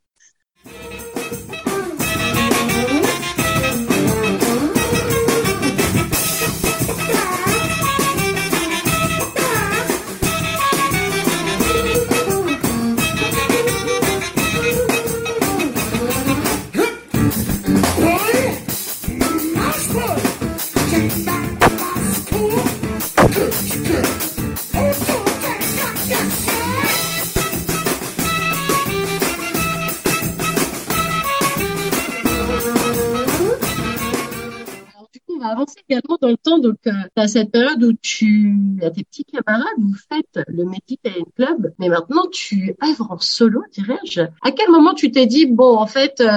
Dans le temps. Donc, euh, cette période où tu as tes petits camarades, vous faites le Medic Club, mais maintenant tu œuvres en solo, dirais-je. À quel moment tu t'es dit, bon, en fait, euh,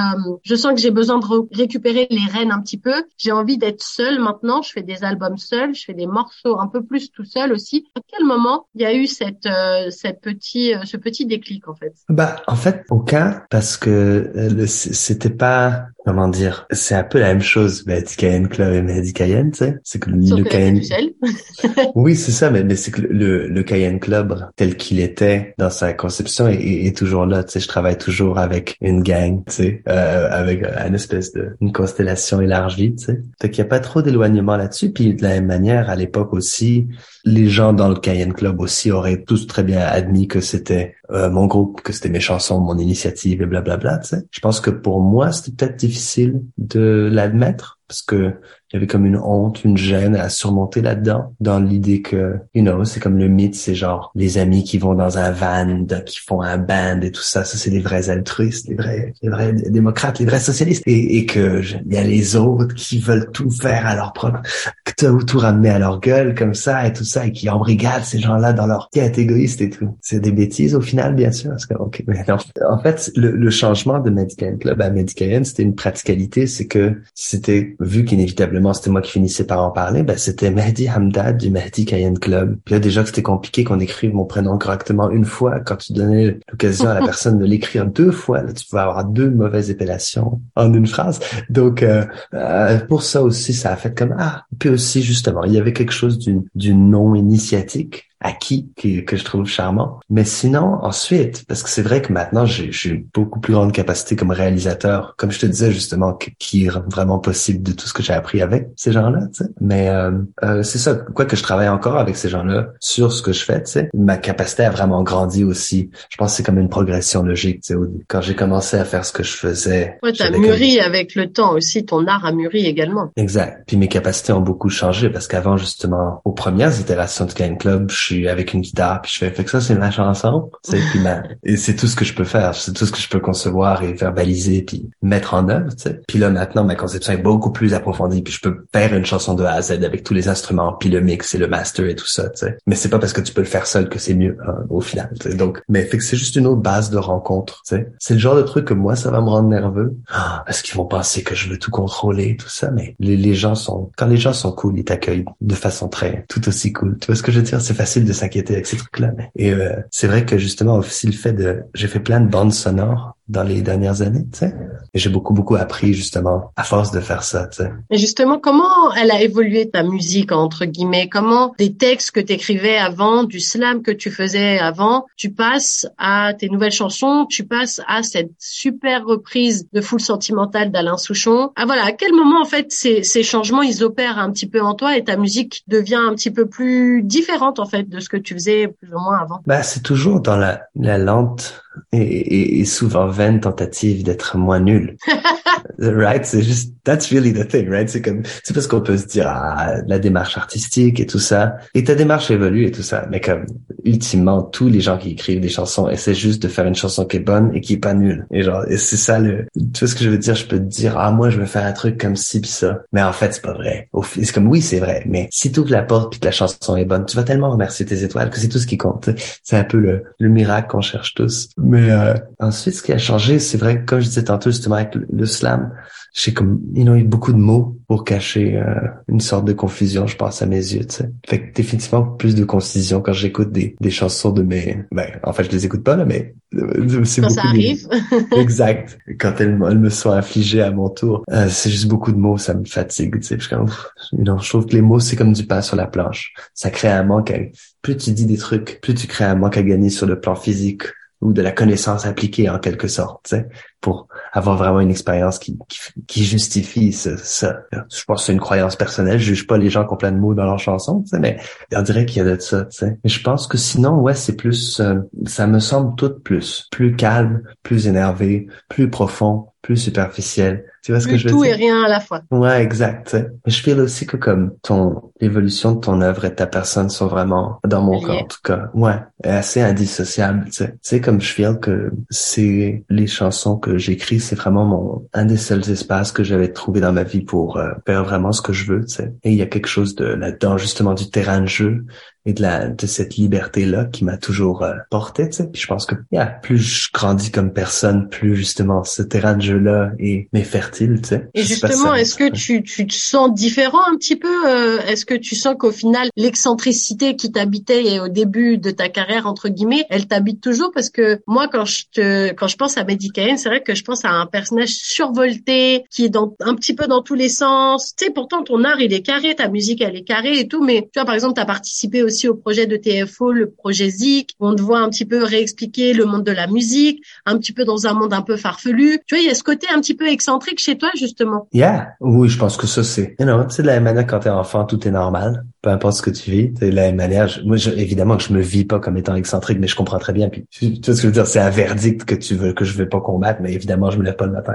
je sens que j'ai besoin de récupérer les rênes un petit peu, j'ai envie d'être seule maintenant, je fais des albums seuls, je fais des morceaux un peu plus tout seul aussi. À quel moment il y a eu cette, euh, cette petit, euh, ce petit déclic, en fait? Bah, en fait, aucun, parce que c'était pas comment dire, c'est un peu la même chose, Medicayen Club et Medicayen, tu sais. C'est que le Cayenne. oui, c'est ça, mais, mais c'est que le, le Cayenne Club, tel qu'il était dans sa conception, est, est, toujours là, tu sais. Je travaille toujours avec une gang, tu sais, euh, avec une espèce de, une constellation élargie, tu sais. Fait qu'il n'y a pas trop d'éloignement là-dessus. Puis de la même manière, à l'époque aussi, les gens dans le Cayenne Club aussi auraient tous très bien admis que c'était euh, mon groupe, que c'était mes chansons, mon initiative et blablabla. Tu sais. Je pense que pour moi, c'était peut-être difficile de l'admettre parce que il y avait comme une honte, une gêne à surmonter là-dedans, dans l'idée que, you know, c'est comme le mythe, c'est genre les amis qui vont dans un van, qui font un band et tout ça, ça c'est les vrais altruistes, les vrais, les vrais démocrates, les vrais socialistes, et, et que il y a les autres qui veulent tout faire à leur propre, tout, tout ramener à leur gueule comme ça et tout ça, et qui embrigadent ces gens-là dans leur quête égoïste et tout. C'est des bêtises au final, bien sûr. Parce que. En fait, le, le changement de Medicaid Club à Medicaid, c'était une praticalité, c'est que c'était vu qu'inévitablement c'était moi qui finissais par en parler, ben, c'était Mehdi Hamdad du Mehdi Cayenne Club. Puis là, déjà que c'était compliqué qu'on écrive mon prénom correctement une fois, quand tu donnais l'occasion à la personne de l'écrire deux fois, là, tu pouvais avoir deux mauvaises épellations en une phrase. Donc, euh, euh, pour ça aussi, ça a fait comme, ah, puis aussi, justement, il y avait quelque chose d'une, d'une non initiatique acquis qui, que je trouve charmant. Mais sinon, ensuite, parce que c'est vrai que maintenant, j'ai une beaucoup plus grande capacité comme réalisateur, comme je te disais justement, qui est vraiment possible de tout ce que j'ai appris avec ces gens-là. Tu sais. Mais euh, euh, c'est ça, quoi que je travaille encore avec ces gens-là sur ce que je fais. Tu sais. Ma capacité a vraiment grandi aussi. Je pense que c'est comme une progression logique. Tu sais. Quand j'ai commencé à faire ce que je faisais, ouais, t'as mûri avec le temps aussi. Ton art a mûri également. Exact. Puis mes capacités ont beaucoup changé parce qu'avant justement, aux premières itérations de Game Club, je avec une guitare, puis je fais, fait que ça, c'est ma chanson. C'est, puis et c'est tout ce que je peux faire. C'est tout ce que je peux concevoir et verbaliser, puis mettre en œuvre, tu sais. Puis là, maintenant, ma conception est beaucoup plus approfondie, puis je peux faire une chanson de A à Z avec tous les instruments, puis le mix et le master et tout ça, tu sais. Mais c'est pas parce que tu peux le faire seul que c'est mieux, hein, au final, tu sais. Donc, mais fait que c'est juste une autre base de rencontre, tu sais. C'est le genre de truc que moi, ça va me rendre nerveux. Ah, parce qu'ils vont penser que je veux tout contrôler, tout ça, mais les, les gens sont, quand les gens sont cool, ils t'accueillent de façon très, tout aussi cool. Tu vois ce que je veux dire? C'est facile de s'inquiéter avec ces trucs-là. Et euh, c'est vrai que justement aussi le fait de, j'ai fait plein de bandes sonores dans les dernières années, tu sais. J'ai beaucoup, beaucoup appris, justement, à force de faire ça, tu sais. Mais justement, comment elle a évolué ta musique, entre guillemets? Comment des textes que tu écrivais avant, du slam que tu faisais avant, tu passes à tes nouvelles chansons, tu passes à cette super reprise de Full Sentimental d'Alain Souchon? Ah voilà, à quel moment, en fait, ces, ces changements, ils opèrent un petit peu en toi et ta musique devient un petit peu plus différente, en fait, de ce que tu faisais plus ou moins avant? Bah, c'est toujours dans la, la lente et, et, souvent vaine tentative d'être moins nul. right? C'est juste, that's really the thing, right? C'est comme, c'est parce qu'on peut se dire, ah, la démarche artistique et tout ça. Et ta démarche évolue et tout ça. Mais comme, ultimement, tous les gens qui écrivent des chansons essaient juste de faire une chanson qui est bonne et qui est pas nulle. Et genre, et c'est ça le, tu vois ce que je veux dire? Je peux te dire, ah, moi, je veux faire un truc comme ci pis ça. Mais en fait, c'est pas vrai. C'est comme, oui, c'est vrai. Mais si tu ouvres la porte puis que la chanson est bonne, tu vas tellement remercier tes étoiles que c'est tout ce qui compte. C'est un peu le, le miracle qu'on cherche tous. Mais euh, ensuite, ce qui a changé, c'est vrai que comme je disais tantôt justement avec le, slam, j'ai comme ils ont eu beaucoup de mots pour cacher euh, une sorte de confusion, je pense à mes yeux. Tu sais. Fait que définitivement plus de concision quand j'écoute des, des chansons de mes. Ben, en fait, je les écoute pas là, mais euh, c'est beaucoup. Ça arrive. exact. Quand elles, me sont infligées à mon tour, c'est juste beaucoup de mots, ça me fatigue. Tu sais. Je, je trouve que les mots c'est comme du pain sur la planche. Ça crée un manque. À... Plus tu dis des trucs, plus tu crées un manque à gagner sur le plan physique ou de la connaissance appliquée en quelque sorte, pour avoir vraiment une expérience qui, qui, justifie ça, Je pense que c'est une croyance personnelle. Je juge pas les gens qui ont plein de mots dans leurs chansons, mais on dirait qu'il y a de ça, tu sais. Mais je pense que sinon, ouais, c'est plus, euh, ça me semble tout plus, plus calme, plus énervé, plus profond, plus superficiel. Tu vois ce que je veux tout dire? et rien à la fois. Ouais, exact. Mais je feel aussi que comme ton l'évolution de ton œuvre et de ta personne sont vraiment dans mon cas en tout cas. Ouais, assez indissociables. Tu sais, tu sais comme je feel que c'est les chansons que que j'écris, c'est vraiment mon un des seuls espaces que j'avais trouvé dans ma vie pour euh, faire vraiment ce que je veux, tu sais. Et il y a quelque chose de là-dedans justement du terrain de jeu et de la de cette liberté là qui m'a toujours euh, porté tu sais. Puis je pense que yeah, plus je grandis comme personne plus justement ce terrain de jeu là est mais fertile tu sais. Et justement est-ce que tu tu te sens différent un petit peu euh, est-ce que tu sens qu'au final l'excentricité qui t'habitait au début de ta carrière entre guillemets elle t'habite toujours? Parce que moi quand je te quand je pense à Mehdi c'est vrai que je pense à un personnage survolté qui est dans un petit peu dans tous les sens. Tu sais pourtant ton art il est carré ta musique elle est carrée et tout mais tu vois par exemple tu as participé aussi au projet de TFO, le projet ZIC. On te voit un petit peu réexpliquer le monde de la musique, un petit peu dans un monde un peu farfelu. Tu vois, il y a ce côté un petit peu excentrique chez toi, justement. Yeah. Oui, je pense que ça, c'est, you know, c'est de la même manière quand t'es enfant, tout est normal. Peu importe ce que tu vis. De la même manière. moi, évidemment que je me vis pas comme étant excentrique, mais je comprends très bien. Puis, tu vois ce que je veux dire? C'est un verdict que tu veux, que je vais pas combattre, mais évidemment, je me lève pas le matin.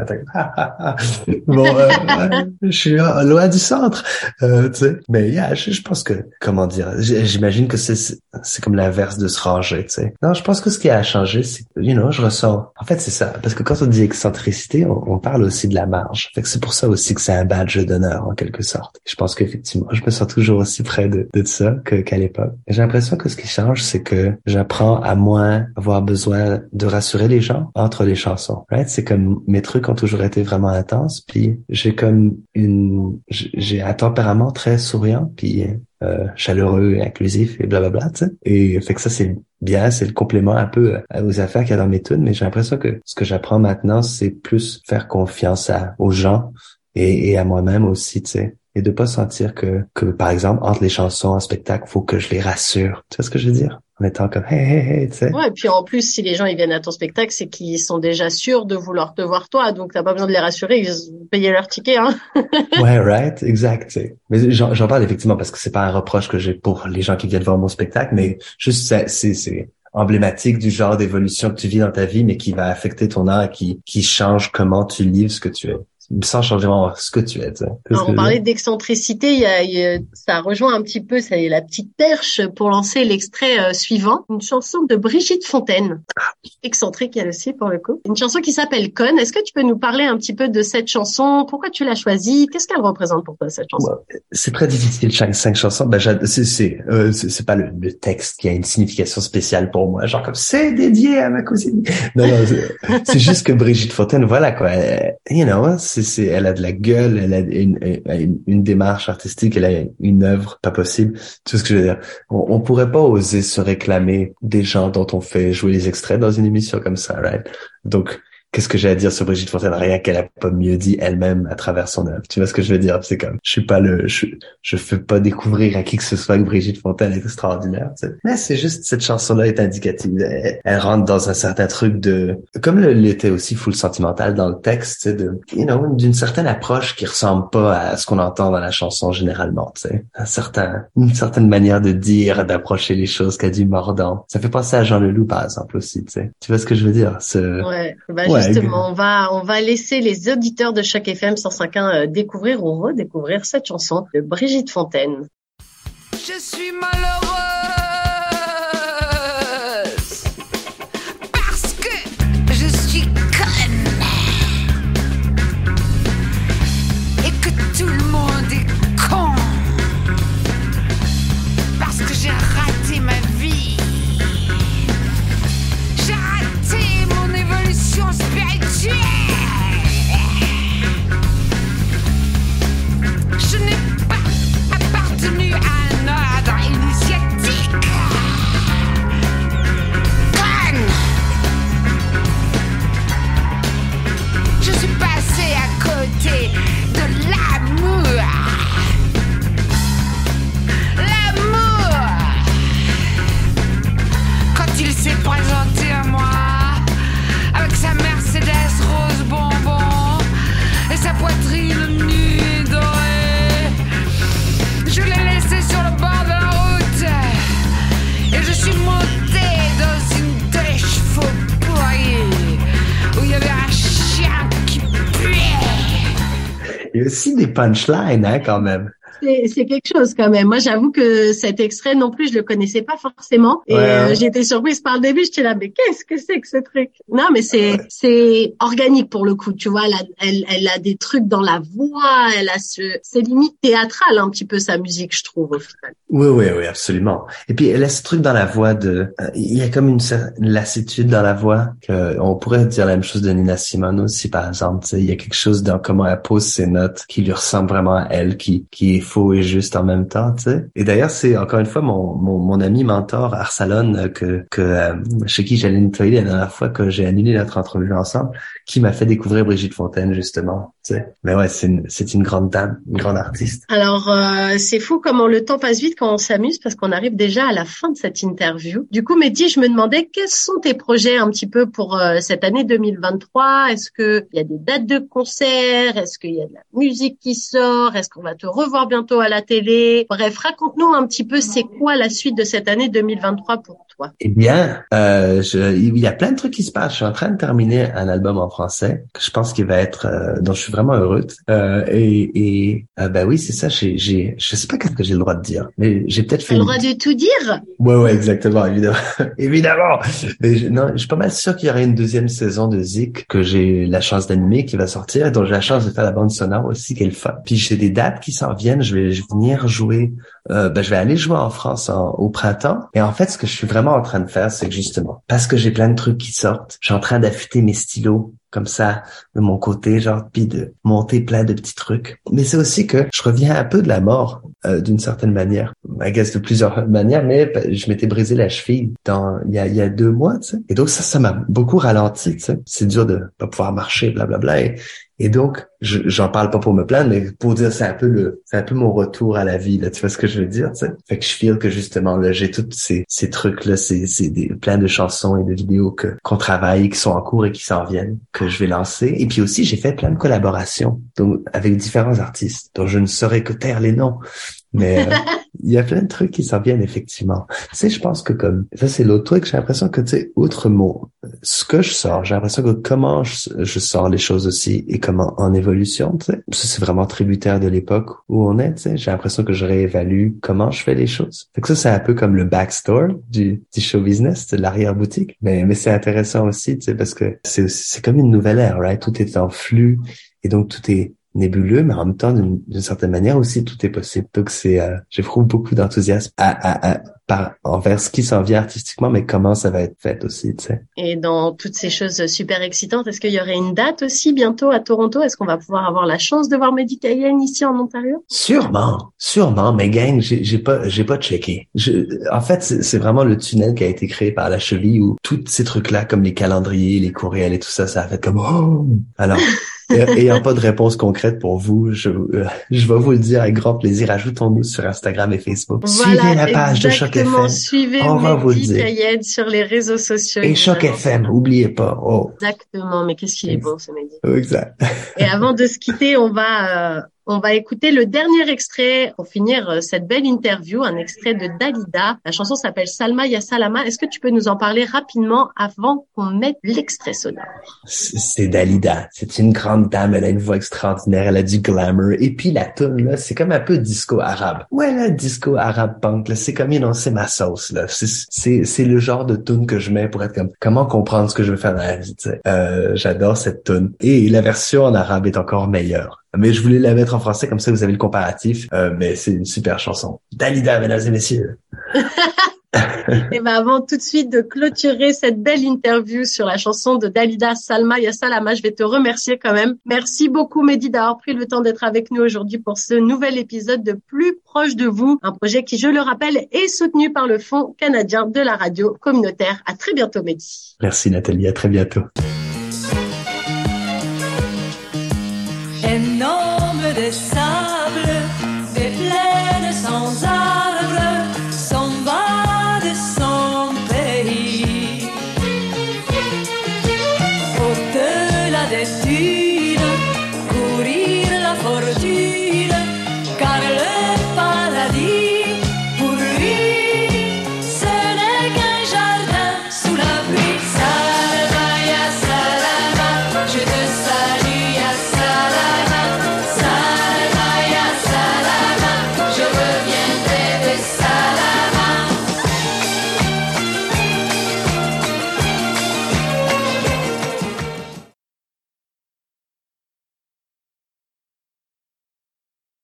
bon, euh, je suis loin du centre. Euh, tu sais. Mais yeah, je, je pense que, comment dire, j'imagine que c'est c'est comme l'inverse de se ranger, tu sais. Non, je pense que ce qui a changé, c'est you know, je ressens. En fait, c'est ça. Parce que quand on dit excentricité, on, parle aussi de la marge. Fait que c'est pour ça aussi que c'est un badge d'honneur, en quelque sorte. Je pense qu'effectivement, je me sens toujours aussi de, ça qu'à l'époque. J'ai l'impression que ce qui change, c'est que j'apprends à moins avoir besoin de rassurer les gens entre les chansons. Right? C'est comme mes trucs ont toujours été vraiment intenses, puis j'ai comme une, j'ai un tempérament très souriant, puis euh, chaleureux inclusif et blablabla, tu sais. Et fait que ça, c'est bien, c'est le complément un peu euh, aux affaires qu'il y a dans mes tunes, mais j'ai l'impression que ce que j'apprends maintenant, c'est plus faire confiance à, aux gens et, et à moi-même aussi, tu sais et de pas sentir que, que, par exemple, entre les chansons en spectacle, faut que je les rassure. Tu vois ce que je veux dire? En étant comme, hey, hey, hey, tu sais. Ouais, et puis en plus, si les gens, ils viennent à ton spectacle, c'est qu'ils sont déjà sûrs de vouloir te voir toi. Donc, t'as pas besoin de les rassurer, ils payent leur ticket, hein. ouais, right, exact. Mais j'en parle effectivement parce que c'est pas un reproche que j'ai pour les gens qui viennent voir mon spectacle, mais juste, c'est, c'est, emblématique du genre d'évolution que tu vis dans ta vie, mais qui va affecter ton art, qui, qui change comment tu livres ce que tu es sans changer ce que tu es. on parlait d'excentricité, il y a, ça rejoint un petit peu, ça la petite perche pour lancer l'extrait euh, suivant, une chanson de Brigitte Fontaine, excentrique elle aussi pour le coup, une chanson qui s'appelle Con. Est-ce que tu peux nous parler un petit peu de cette chanson? Pourquoi tu l'as choisie? Qu'est-ce qu'elle représente pour toi cette chanson? C'est très difficile chaque cinq chansons. Ben, c'est c'est euh, c'est pas le, le, texte qui a une signification spéciale pour moi, genre comme c'est dédié à ma cousine. Non non, c'est juste que Brigitte Fontaine, voilà quoi, you know c'est, elle a de la gueule, elle a une, une, démarche artistique, elle a une œuvre pas possible. Tout ce que je veux dire? On, on pourrait pas oser se réclamer des gens dont on fait jouer les extraits dans une émission comme ça, right? Donc, qu'est-ce que j'ai à dire sur Brigitte Fontaine? Rien qu'elle a pas mieux dit elle-même à travers son œuvre. Tu vois ce que je veux dire? C'est comme, je suis pas le, je, je fais pas découvrir à qui que ce soit que Brigitte Fontaine est extraordinaire. Mais c'est juste cette chanson-là est indicative. Elle, rentre dans un certain truc de, comme l'était aussi full sentimental dans le texte, de, you know, d'une certaine approche qui ressemble pas à ce qu'on entend dans la chanson généralement. Tu sais, un certain, une certaine manière de dire, d'approcher les choses qui a du mordant. Ça fait penser à Jean Leloup par exemple aussi. Tu sais, tu vois ce que je veux dire? Ce... Ouais. Bah, justement, on va on va laisser les auditeurs de chaque FM 105.1 euh, découvrir ou redécouvrir cette chanson de Brigitte Fontaine. Je suis malheureux punchlines, hein, quand même. C'est c'est quelque chose quand même. Moi, j'avoue que cet extrait non plus, je le connaissais pas forcément. Et Ouais, euh, ouais. été surprise par le début. J'étais là, mais qu'est-ce que c'est que ce truc? Non, mais c'est c'est organique pour le coup. Tu vois, elle a, elle, elle a des trucs dans la voix. Elle a ce, c'est limite théâtral un petit peu sa musique, je trouve au final. Oui, oui, oui, absolument. Et puis, elle a ce truc dans la voix de, euh, il y a comme une, une lassitude dans la voix que on pourrait dire la même chose de Nina Simone aussi, par exemple. tu sais, Il y a quelque chose dans comment elle pose ses notes qui lui ressemble vraiment à elle, qui, qui est faux et juste en même temps, tu sais. Et d'ailleurs, c'est encore une fois mon, mon, mon ami mentor, Arsalon, que, que, euh, chez qui j'allais nettoyer la dernière fois que j'ai annulé notre entrevue ensemble, qui m'a fait découvrir Brigitte Fontaine, justement, tu sais. Mais ouais, c'est une, c'est une grande dame, une grande artiste. Alors, euh, c'est fou comment le temps passe vite quand on s'amuse parce qu'on arrive déjà à la fin de cette interview. Du coup, Mehdi, je me demandais quels sont tes projets un petit peu pour euh, cette année 2023 Est-ce qu'il y a des dates de concert Est-ce qu'il y a de la musique qui sort? Est-ce qu'on va te revoir bientôt à la télé Bref, raconte-nous un petit peu c'est quoi la suite de cette année 2023 pour toi? Eh bien, euh, je- il y a plein de trucs qui se passent. Je suis en train de terminer un album en français que je pense qu'il va être, euh, dont je suis vraiment heureux. Euh, et et ben oui, c'est ça. J'ai, j'ai, je sais pas qu'est-ce que j'ai le droit de dire, mais j'ai peut-être Tu fait. as le une- droit de tout dire? Ouais, ouais, exactement, évidemment, évidemment. Mais je, non, je suis pas mal sûr qu'il y aura une deuxième saison de Zik que j'ai la chance d'animer qui va sortir, et dont j'ai la chance de faire la bande sonore aussi, qui est le fun. Puis j'ai des dates qui s'en viennent. Je vais, venir jouer. Euh, ben, je vais aller jouer en France au printemps. Et en fait, ce que je suis vraiment en train de faire, c'est que justement, parce que j'ai plein de trucs qui sortent, je suis en train d'affûter mes stylos comme ça de mon côté, genre puis de monter plein de petits trucs. Mais c'est aussi que je reviens un peu de la mort euh, d'une certaine manière, guess de plusieurs manières, mais je m'étais brisé la cheville dans il y a, y a deux mois, tu sais. Et donc ça, ça m'a beaucoup ralenti, tu sais. C'est dur de pas pouvoir marcher, blablabla. Et, et donc, je- j'en parle pas pour me plaindre, mais pour dire c'est un peu le, c'est un peu mon retour à la vie, là. Tu vois ce que je veux dire, tu sais. Fait que je feel que justement, là, j'ai tous ces, ces trucs-là, c'est, c'est des, plein de chansons et de vidéos que, qu'on travaille, qui sont en cours et qui s'en viennent, que je vais lancer. Et puis aussi, j'ai fait plein de collaborations, donc, avec différents artistes, dont je ne saurais que taire les noms. Mais, euh, il y a plein de trucs qui s'en viennent, effectivement. Tu sais, je pense que comme, ça, c'est l'autre truc, j'ai l'impression que, tu sais, outre mon, ce que je sors, j'ai l'impression que comment je, je sors les choses aussi et comment en évolution, tu sais. C'est vraiment tributaire de l'époque où on est, tu sais. J'ai l'impression que je réévalue comment je fais les choses. Fait que ça, c'est un peu comme le backstore du, du show business, de l'arrière-boutique. Mais, mais c'est intéressant aussi, tu sais, parce que c'est, c'est comme une nouvelle ère, right? Tout est en flux et donc tout est nébuleux, mais en même temps, d'une certaine manière aussi, tout est possible. Donc c'est, euh, j'éprouve beaucoup d'enthousiasme à, à, à, par, envers ce qui s'en vient artistiquement, mais comment ça va être fait aussi, tu sais. Et dans toutes ces choses super excitantes, est-ce qu'il y aurait une date aussi bientôt à Toronto? Est-ce qu'on va pouvoir avoir la chance de voir Mehdi Cayenne ici en Ontario? Sûrement, sûrement, mais gang, j'ai pas, j'ai pas checké. Je, en fait, c'est vraiment le tunnel qui a été créé par la cheville où tous ces trucs-là, comme les calendriers, les courriels et tout ça, ça a fait comme oh. Alors, ayant pas de réponse concrète pour vous, je, euh, je vais vous le dire avec grand plaisir. Ajoutons-nous sur Instagram et Facebook. Suivez la page de Choc. FM Suivez On va vous le dire. Sur les réseaux sociaux. et Choc. FM. Oubliez pas. Oh, Exactement, mais qu'est-ce qu'il est bon ce Mehdi. exact. Et avant de se quitter, on va euh, on va écouter le dernier extrait pour finir euh, cette belle interview, un extrait de Dalida. La chanson s'appelle Salma Ya Salama. Est-ce que tu peux nous en parler rapidement avant qu'on mette l'extrait sonore? C'est Dalida. C'est une grande dame. Elle a une voix extraordinaire. Elle a du glamour. Et puis la tune là, c'est comme un peu disco arabe. Ouais, là, disco arabe punk. Là, c'est comme know, c'est ma sauce là. C'est c'est le genre de tune que je mets pour être comme comment comprendre ce que je veux faire dans la vie. Euh, J'adore cette tune. Et la version en arabe est encore meilleure. Mais je voulais la mettre en français comme ça vous avez le comparatif. Euh, mais c'est une super chanson. Dalida, mesdames et messieurs. Et ben avant tout de suite de clôturer cette belle interview sur la chanson de Dalida Salma Ya Salama, je vais te remercier quand même. Merci beaucoup Mehdi d'avoir pris le temps d'être avec nous aujourd'hui pour ce nouvel épisode de Plus proche de vous, un projet qui, je le rappelle, est soutenu par le Fonds canadien de la radio communautaire. À très bientôt Mehdi. Merci Nathalie. À très bientôt. this side.